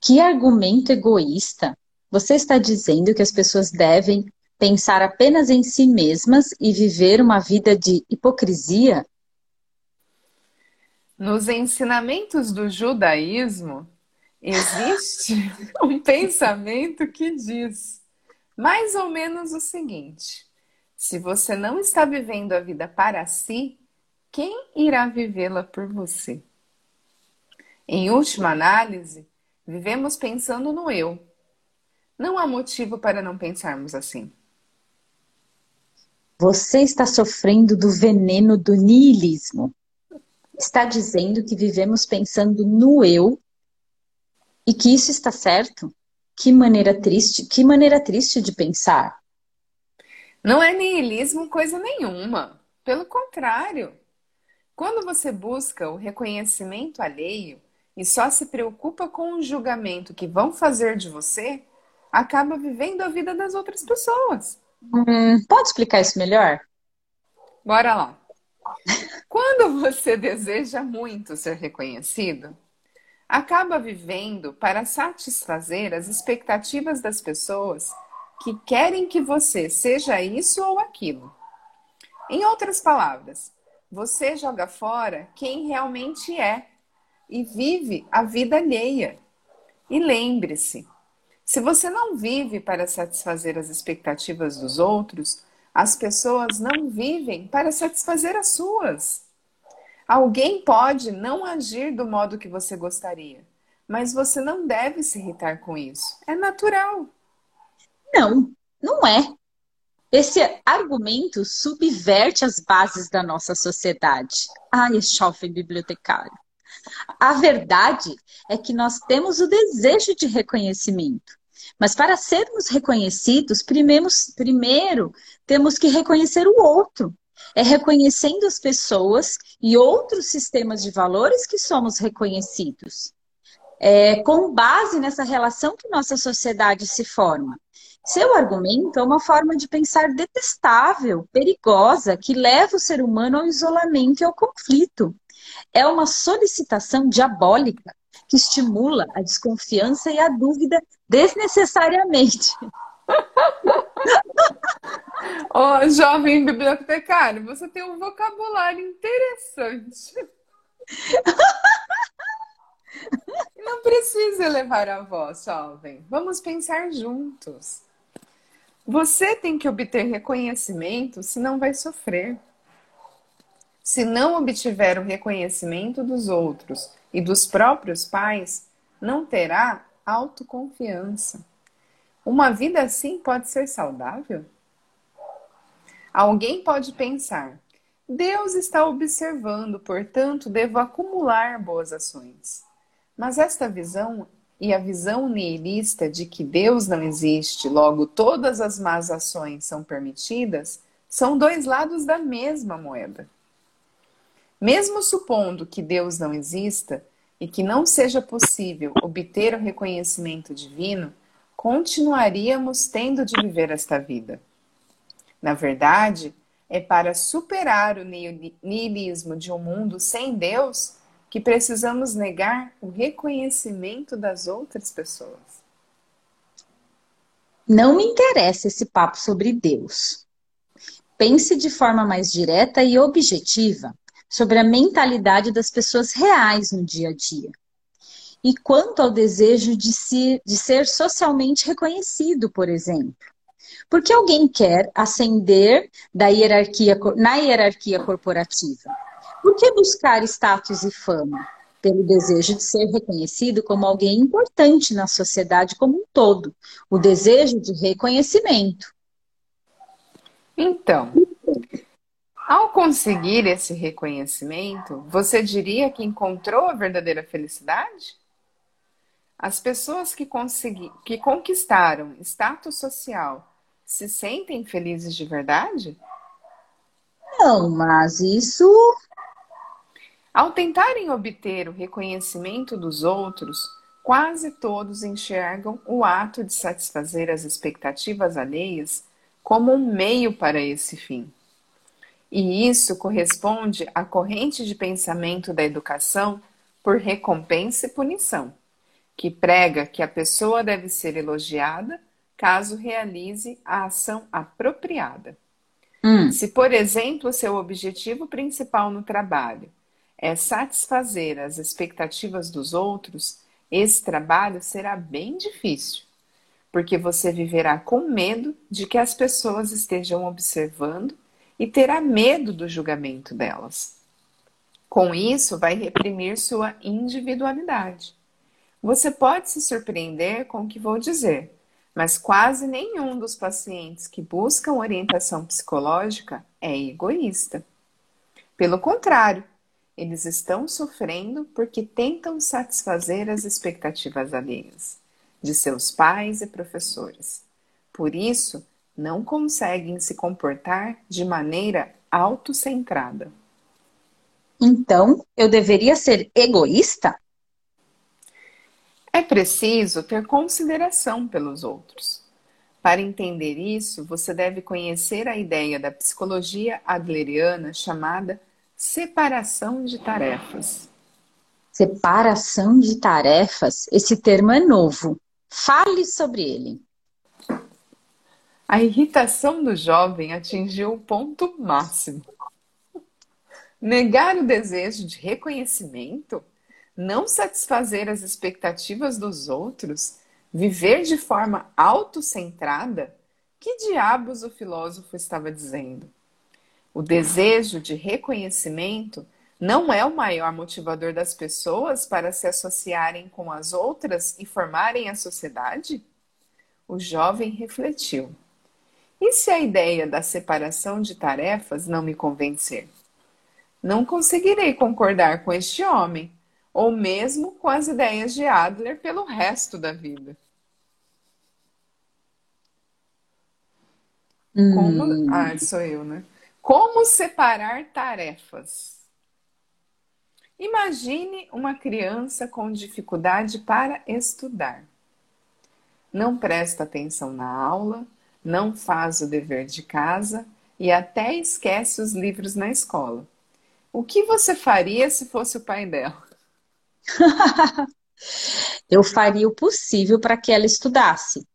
Que argumento egoísta! Você está dizendo que as pessoas devem pensar apenas em si mesmas e viver uma vida de hipocrisia? Nos ensinamentos do judaísmo, existe um pensamento que diz mais ou menos o seguinte: se você não está vivendo a vida para si, quem irá vivê-la por você? Em última análise, vivemos pensando no eu. Não há motivo para não pensarmos assim. Você está sofrendo do veneno do niilismo. Está dizendo que vivemos pensando no eu e que isso está certo? Que maneira triste, que maneira triste de pensar. Não é niilismo coisa nenhuma. Pelo contrário, quando você busca o reconhecimento alheio e só se preocupa com o julgamento que vão fazer de você, acaba vivendo a vida das outras pessoas. Hum, pode explicar isso melhor? Bora lá. Quando você deseja muito ser reconhecido, acaba vivendo para satisfazer as expectativas das pessoas que querem que você seja isso ou aquilo. Em outras palavras, você joga fora quem realmente é e vive a vida alheia. E lembre-se, se você não vive para satisfazer as expectativas dos outros, as pessoas não vivem para satisfazer as suas. Alguém pode não agir do modo que você gostaria, mas você não deve se irritar com isso. É natural. Não, não é. Esse argumento subverte as bases da nossa sociedade. Ai, jovem bibliotecário. A verdade é que nós temos o desejo de reconhecimento. Mas para sermos reconhecidos, primeiro, temos que reconhecer o outro. É reconhecendo as pessoas e outros sistemas de valores que somos reconhecidos. É, com base nessa relação que nossa sociedade se forma. Seu argumento é uma forma de pensar detestável, perigosa, que leva o ser humano ao isolamento e ao conflito. É uma solicitação diabólica que estimula a desconfiança e a dúvida desnecessariamente. oh, jovem bibliotecário, você tem um vocabulário interessante. Não precisa elevar a voz, jovem. Vamos pensar juntos. Você tem que obter reconhecimento, senão vai sofrer. Se não obtiver o reconhecimento dos outros e dos próprios pais, não terá autoconfiança. Uma vida assim pode ser saudável? Alguém pode pensar: Deus está observando, portanto, devo acumular boas ações. Mas esta visão e a visão nihilista de que Deus não existe, logo todas as más ações são permitidas, são dois lados da mesma moeda. Mesmo supondo que Deus não exista e que não seja possível obter o reconhecimento divino, continuaríamos tendo de viver esta vida. Na verdade, é para superar o niilismo de um mundo sem Deus que precisamos negar o reconhecimento das outras pessoas. Não me interessa esse papo sobre Deus. Pense de forma mais direta e objetiva sobre a mentalidade das pessoas reais no dia a dia. E quanto ao desejo de, se, de ser socialmente reconhecido, por exemplo. Porque alguém quer ascender da hierarquia, na hierarquia corporativa? Por que buscar status e fama? Pelo desejo de ser reconhecido como alguém importante na sociedade como um todo. O desejo de reconhecimento. Então, ao conseguir esse reconhecimento, você diria que encontrou a verdadeira felicidade? As pessoas que, consegui, que conquistaram status social se sentem felizes de verdade? Não, mas isso. Ao tentarem obter o reconhecimento dos outros, quase todos enxergam o ato de satisfazer as expectativas alheias como um meio para esse fim. E isso corresponde à corrente de pensamento da educação por recompensa e punição, que prega que a pessoa deve ser elogiada caso realize a ação apropriada. Hum. Se, por exemplo, seu objetivo principal no trabalho é satisfazer as expectativas dos outros, esse trabalho será bem difícil, porque você viverá com medo de que as pessoas estejam observando e terá medo do julgamento delas. Com isso, vai reprimir sua individualidade. Você pode se surpreender com o que vou dizer, mas quase nenhum dos pacientes que buscam orientação psicológica é egoísta. Pelo contrário, eles estão sofrendo porque tentam satisfazer as expectativas alheias de seus pais e professores. Por isso, não conseguem se comportar de maneira autocentrada. Então, eu deveria ser egoísta? É preciso ter consideração pelos outros. Para entender isso, você deve conhecer a ideia da psicologia adleriana chamada separação de tarefas. Separação de tarefas? Esse termo é novo. Fale sobre ele. A irritação do jovem atingiu o ponto máximo. Negar o desejo de reconhecimento, não satisfazer as expectativas dos outros, viver de forma autocentrada? Que diabos o filósofo estava dizendo? O desejo de reconhecimento não é o maior motivador das pessoas para se associarem com as outras e formarem a sociedade? O jovem refletiu. E se a ideia da separação de tarefas não me convencer? Não conseguirei concordar com este homem, ou mesmo com as ideias de Adler pelo resto da vida. Hum. Como... Ah, sou eu, né? Como separar tarefas? Imagine uma criança com dificuldade para estudar. Não presta atenção na aula, não faz o dever de casa e até esquece os livros na escola. O que você faria se fosse o pai dela? Eu faria o possível para que ela estudasse.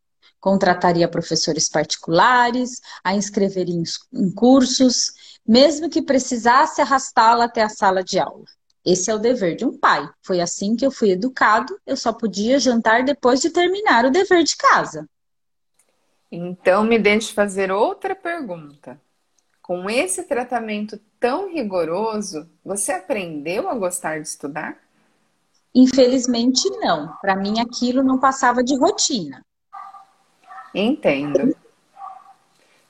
Contrataria professores particulares, a inscrever em, em cursos, mesmo que precisasse arrastá-la até a sala de aula. Esse é o dever de um pai. Foi assim que eu fui educado. Eu só podia jantar depois de terminar o dever de casa. Então, me deixe fazer outra pergunta. Com esse tratamento tão rigoroso, você aprendeu a gostar de estudar? Infelizmente, não. Para mim, aquilo não passava de rotina. Entendo.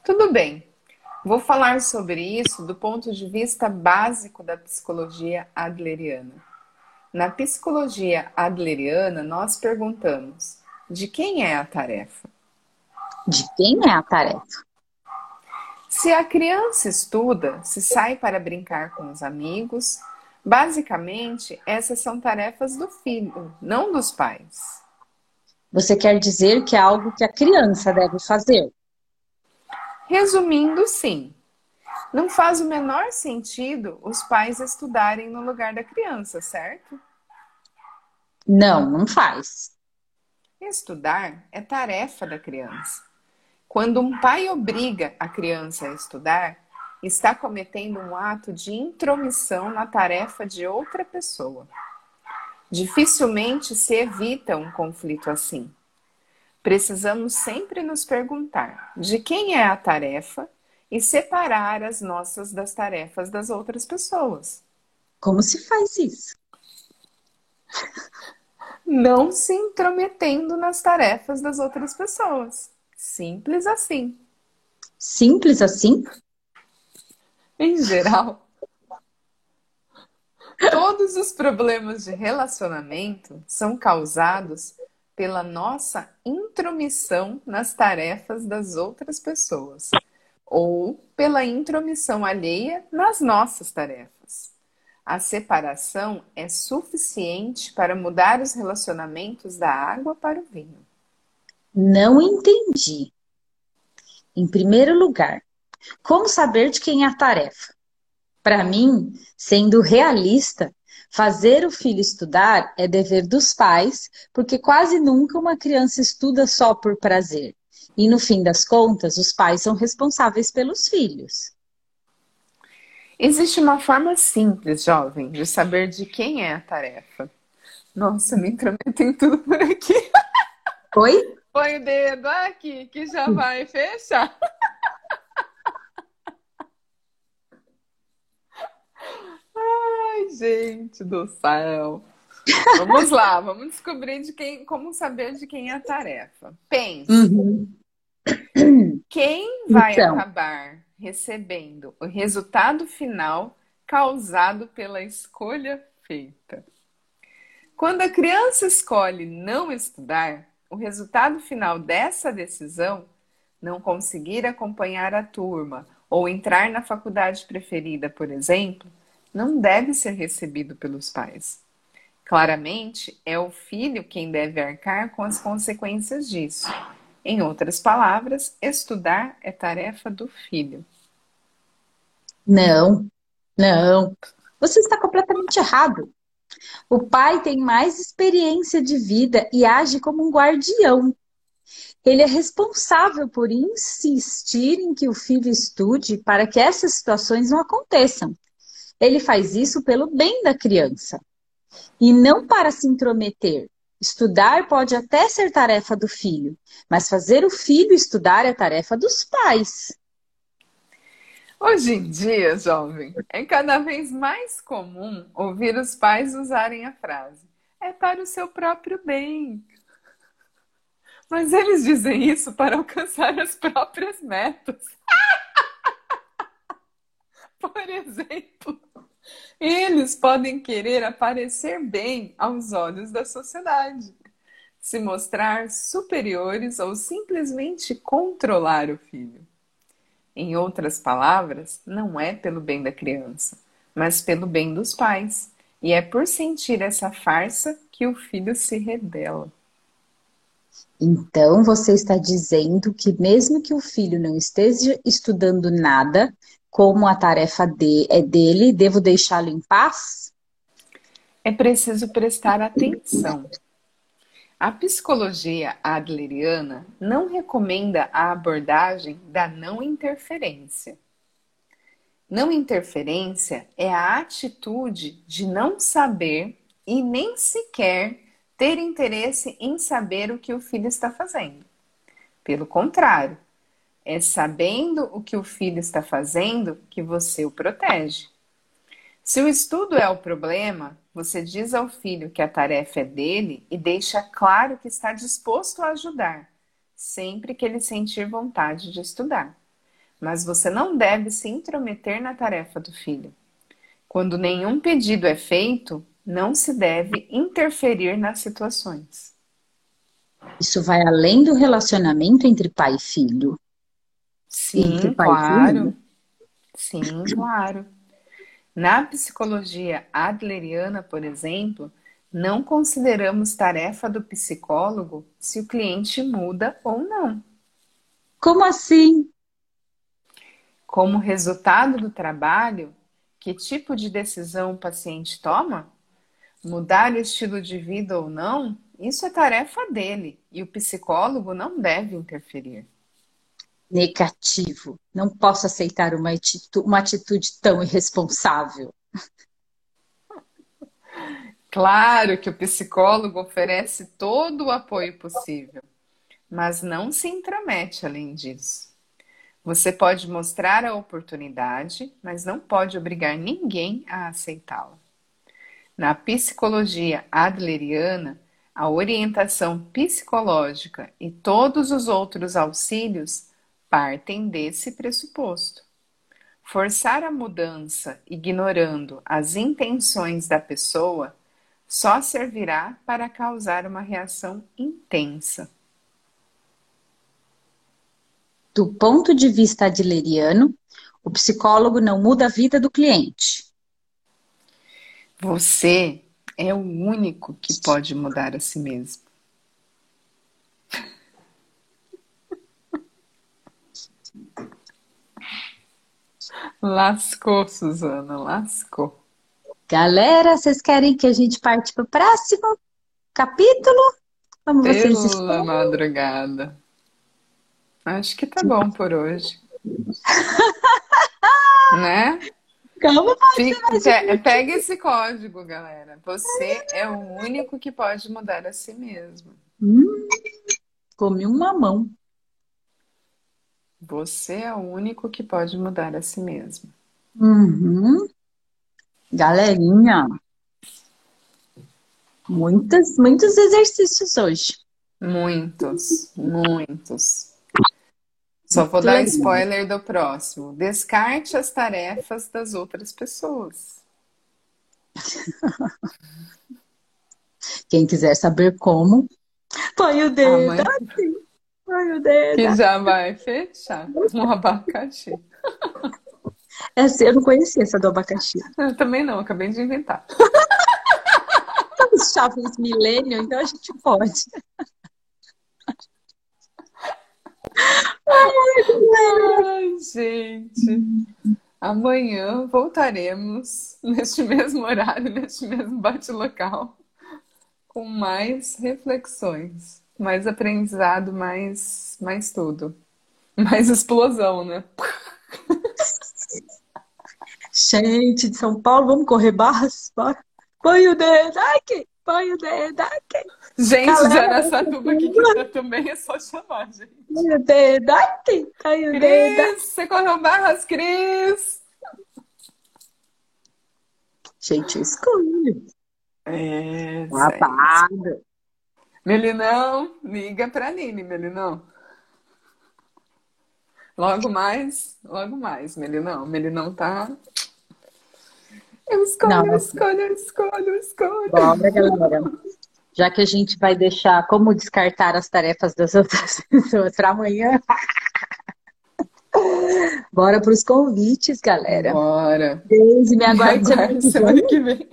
Tudo bem. Vou falar sobre isso do ponto de vista básico da psicologia adleriana. Na psicologia adleriana, nós perguntamos: de quem é a tarefa? de quem é a tarefa. Se a criança estuda, se sai para brincar com os amigos, basicamente essas são tarefas do filho, não dos pais. Você quer dizer que é algo que a criança deve fazer? Resumindo, sim. Não faz o menor sentido os pais estudarem no lugar da criança, certo? Não, não faz. Estudar é tarefa da criança. Quando um pai obriga a criança a estudar, está cometendo um ato de intromissão na tarefa de outra pessoa. Dificilmente se evita um conflito assim. Precisamos sempre nos perguntar de quem é a tarefa e separar as nossas das tarefas das outras pessoas. Como se faz isso? Não se intrometendo nas tarefas das outras pessoas. Simples assim. Simples assim? Em geral. Todos os problemas de relacionamento são causados pela nossa intromissão nas tarefas das outras pessoas ou pela intromissão alheia nas nossas tarefas. A separação é suficiente para mudar os relacionamentos da água para o vinho. Não entendi. Em primeiro lugar, como saber de quem é a tarefa? Para mim, sendo realista, fazer o filho estudar é dever dos pais, porque quase nunca uma criança estuda só por prazer. E no fim das contas, os pais são responsáveis pelos filhos. Existe uma forma simples, jovem, de saber de quem é a tarefa. Nossa, me intrometo em tudo por aqui. Oi? Põe o dedo aqui que já vai fechar. Ai, gente do céu. Vamos lá, vamos descobrir de quem, como saber de quem é a tarefa. Pense. Uhum. Quem vai então. acabar recebendo o resultado final causado pela escolha feita? Quando a criança escolhe não estudar, o resultado final dessa decisão, não conseguir acompanhar a turma ou entrar na faculdade preferida, por exemplo, não deve ser recebido pelos pais. Claramente, é o filho quem deve arcar com as consequências disso. Em outras palavras, estudar é tarefa do filho. Não, não. Você está completamente errado. O pai tem mais experiência de vida e age como um guardião. Ele é responsável por insistir em que o filho estude para que essas situações não aconteçam. Ele faz isso pelo bem da criança e não para se intrometer. Estudar pode até ser tarefa do filho, mas fazer o filho estudar é tarefa dos pais. Hoje em dia, jovem, é cada vez mais comum ouvir os pais usarem a frase: é para o seu próprio bem. Mas eles dizem isso para alcançar as próprias metas. Por exemplo, eles podem querer aparecer bem aos olhos da sociedade, se mostrar superiores ou simplesmente controlar o filho. Em outras palavras, não é pelo bem da criança, mas pelo bem dos pais. E é por sentir essa farsa que o filho se rebela. Então você está dizendo que mesmo que o filho não esteja estudando nada, como a tarefa de, é dele, devo deixá-lo em paz? É preciso prestar atenção. A psicologia adleriana não recomenda a abordagem da não interferência. Não interferência é a atitude de não saber e nem sequer ter interesse em saber o que o filho está fazendo. Pelo contrário, é sabendo o que o filho está fazendo que você o protege. Se o estudo é o problema, você diz ao filho que a tarefa é dele e deixa claro que está disposto a ajudar, sempre que ele sentir vontade de estudar. Mas você não deve se intrometer na tarefa do filho. Quando nenhum pedido é feito, não se deve interferir nas situações. Isso vai além do relacionamento entre pai e filho. Sim, claro. Sim, claro. Na psicologia adleriana, por exemplo, não consideramos tarefa do psicólogo se o cliente muda ou não. Como assim? Como resultado do trabalho, que tipo de decisão o paciente toma? Mudar o estilo de vida ou não, isso é tarefa dele e o psicólogo não deve interferir negativo. Não posso aceitar uma atitude, uma atitude tão irresponsável. Claro que o psicólogo oferece todo o apoio possível, mas não se intromete além disso. Você pode mostrar a oportunidade, mas não pode obrigar ninguém a aceitá-la. Na psicologia adleriana, a orientação psicológica e todos os outros auxílios partem desse pressuposto. Forçar a mudança ignorando as intenções da pessoa só servirá para causar uma reação intensa. Do ponto de vista adleriano, o psicólogo não muda a vida do cliente. Você é o único que pode mudar a si mesmo. Lascou, Suzana, lascou. Galera, vocês querem que a gente parte para o próximo capítulo? Como vocês Pela estão? madrugada. Acho que tá bom por hoje. né? Como pode Fica, Pega esse código, galera. Você é o único que pode mudar a si mesmo. Hum, comi uma mão. Você é o único que pode mudar a si mesmo. Uhum. Galerinha, muitos, muitos exercícios hoje. Muitos, muitos. Só vou dar spoiler do próximo. Descarte as tarefas das outras pessoas. Quem quiser saber como, põe o dedo. Mãe... Ai, meu Deus. Que já vai fechar um abacaxi. Essa, eu não conhecia essa do abacaxi. Eu também não, acabei de inventar. Os chaves milênio, então a gente pode. Ai, gente. Amanhã voltaremos neste mesmo horário, neste mesmo bate-local, com mais reflexões, mais aprendizado, mais, mais tudo. Mais explosão, né? Gente de São Paulo, vamos correr barras? Põe o dedo aqui, põe o dedo aqui. Gente Galera, de Araçatuba aqui que também é só chamar, gente. Põe o dedo aqui, põe o dedo aqui. Você correu barras, Cris? Gente, eu escolho. É, Babado. Melinão, liga pra Nini, Melinão. Logo mais, logo mais, Melinão. Melinão tá. Eu escolho, Não, eu escolho, eu escolho, eu escolho. Bora, galera. Já que a gente vai deixar como descartar as tarefas das outras pessoas para amanhã. Bora para os convites, galera. Bora. Beijo, me aguarde semana que vem.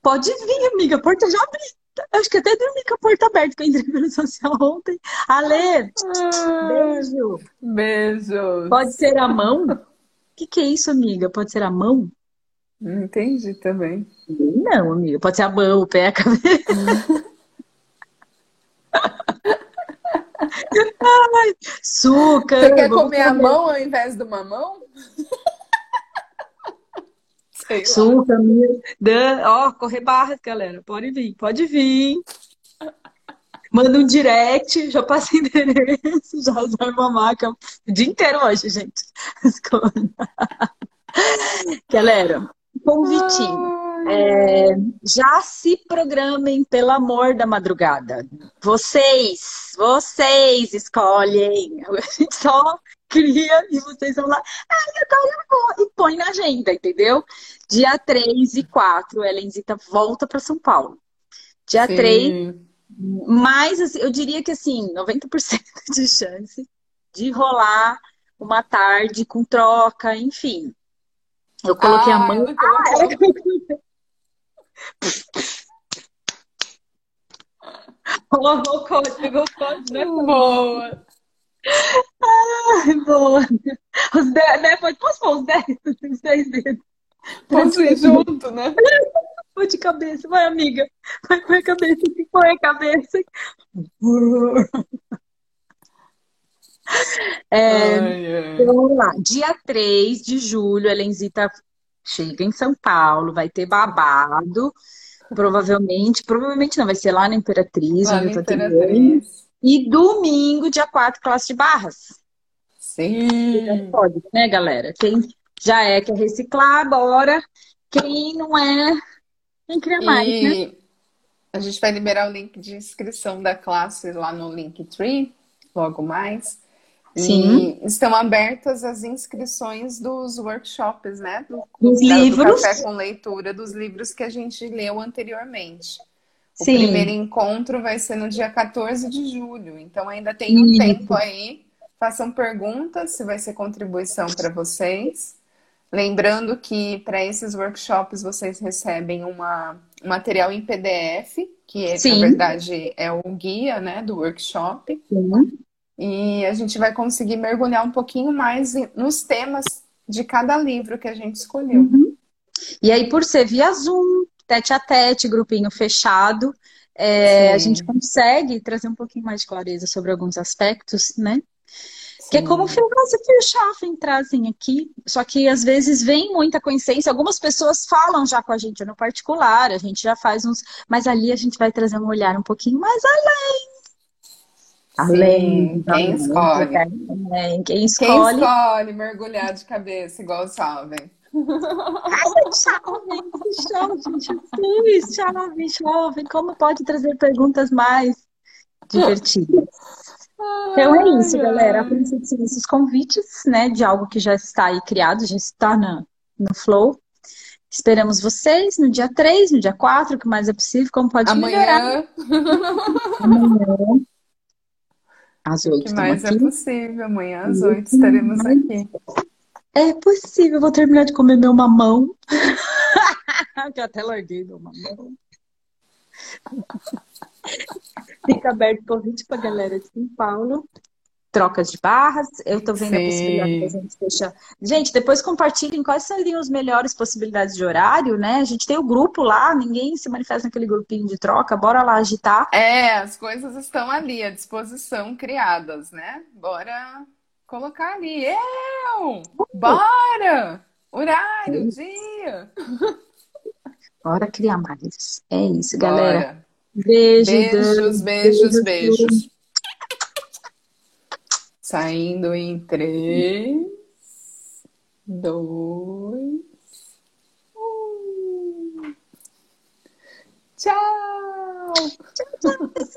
Pode vir, amiga. A porta já abriu. Acho que até dormi com a porta aberta, que eu entrei pelo social ontem. Ale, beijo. Beijo. Pode ser a mão? O que, que é isso, amiga? Pode ser a mão? Não entendi também. Não, amiga. Pode ser a mão, o pé, a cabeça. Ai, suca. Você quer comer a mão ao invés do mamão? Suca, minha. Ó, correr barras, galera. Pode vir, pode vir. Manda um direct, já passa endereço, já usa uma maca o dia inteiro hoje, gente. galera, convitinho. É, já se programem, pelo amor da madrugada. Vocês, vocês escolhem. A gente só cria e vocês vão lá. Ah, agora eu vou. E põe na agenda, entendeu? Dia 3 e 4, a Helenzita volta para São Paulo. Dia Sim. 3, mas assim, eu diria que assim, 90% de chance de rolar uma tarde com troca, enfim. Eu coloquei ah, a mão. Ah, é. Rolou o código, pegou o código, né? Boa! Ai, boa! Os dez, né? Pode, posso pôr os 10? Os 10 dedos. Posso ir junto, né? Foi de cabeça, vai, amiga. Vai com a cabeça, foi a cabeça. É, ai, ai. Então, vamos lá. Dia 3 de julho, a Lenzita chega em São Paulo, vai ter babado, provavelmente, provavelmente não, vai ser lá na Imperatriz, lá onde eu tô Imperatriz. E domingo, dia 4, classe de barras. Sim. Pode, né, galera? Quem já é, quer reciclar, bora. Quem não é, quem quer mais, e... né? A gente vai liberar o link de inscrição da classe lá no Linktree, logo mais. Sim. E estão abertas as inscrições dos workshops, né? Do, dos do, livros. Do café com leitura, dos livros que a gente leu anteriormente. O Sim. primeiro encontro vai ser no dia 14 de julho, então ainda tem um Isso. tempo aí. Façam perguntas se vai ser contribuição para vocês. Lembrando que para esses workshops vocês recebem uma, um material em PDF, que é, na verdade é o guia né, do workshop. Sim. E a gente vai conseguir mergulhar um pouquinho mais nos temas de cada livro que a gente escolheu. Uhum. E aí, por ser via Zoom, tete a tete, grupinho fechado, é, a gente consegue trazer um pouquinho mais de clareza sobre alguns aspectos, né? Sim. Que é como o filósofo e o Schaffen trazem aqui, só que às vezes vem muita coincidência. Algumas pessoas falam já com a gente no particular, a gente já faz uns. Mas ali a gente vai trazer um olhar um pouquinho mais além, Além, quem escolhe? Quem, escolhe? Quem escolhe mergulhar de cabeça, igual o Salven? Chove, chove, chove, chove. Como pode trazer perguntas mais divertidas? Então é isso, galera. A princípio são esses convites, né, de algo que já está aí criado, já está na, no Flow. Esperamos vocês no dia 3, no dia 4, o que mais é possível, como pode Amanhã. melhorar. Amanhã. Às oito. O que mais é possível. Amanhã às oito estaremos aqui. É possível. Vou terminar de comer meu mamão. que eu até larguei meu mamão. Fica aberto o convite para a galera de São Paulo. trocas de barras. Eu estou vendo Sim. a possibilidade de a gente fechar. Gente, depois compartilhem quais seriam as melhores possibilidades de horário, né? A gente tem o grupo lá, ninguém se manifesta naquele grupinho de troca, bora lá agitar. É, as coisas estão ali à disposição, criadas, né? Bora colocar ali. Eu! Bora! Horário, dia! Bora criar mais. É isso, galera. Beijo, beijos, beijos, beijos, beijos. Saindo em três, dois, um. Tchau! Tchau, tchau.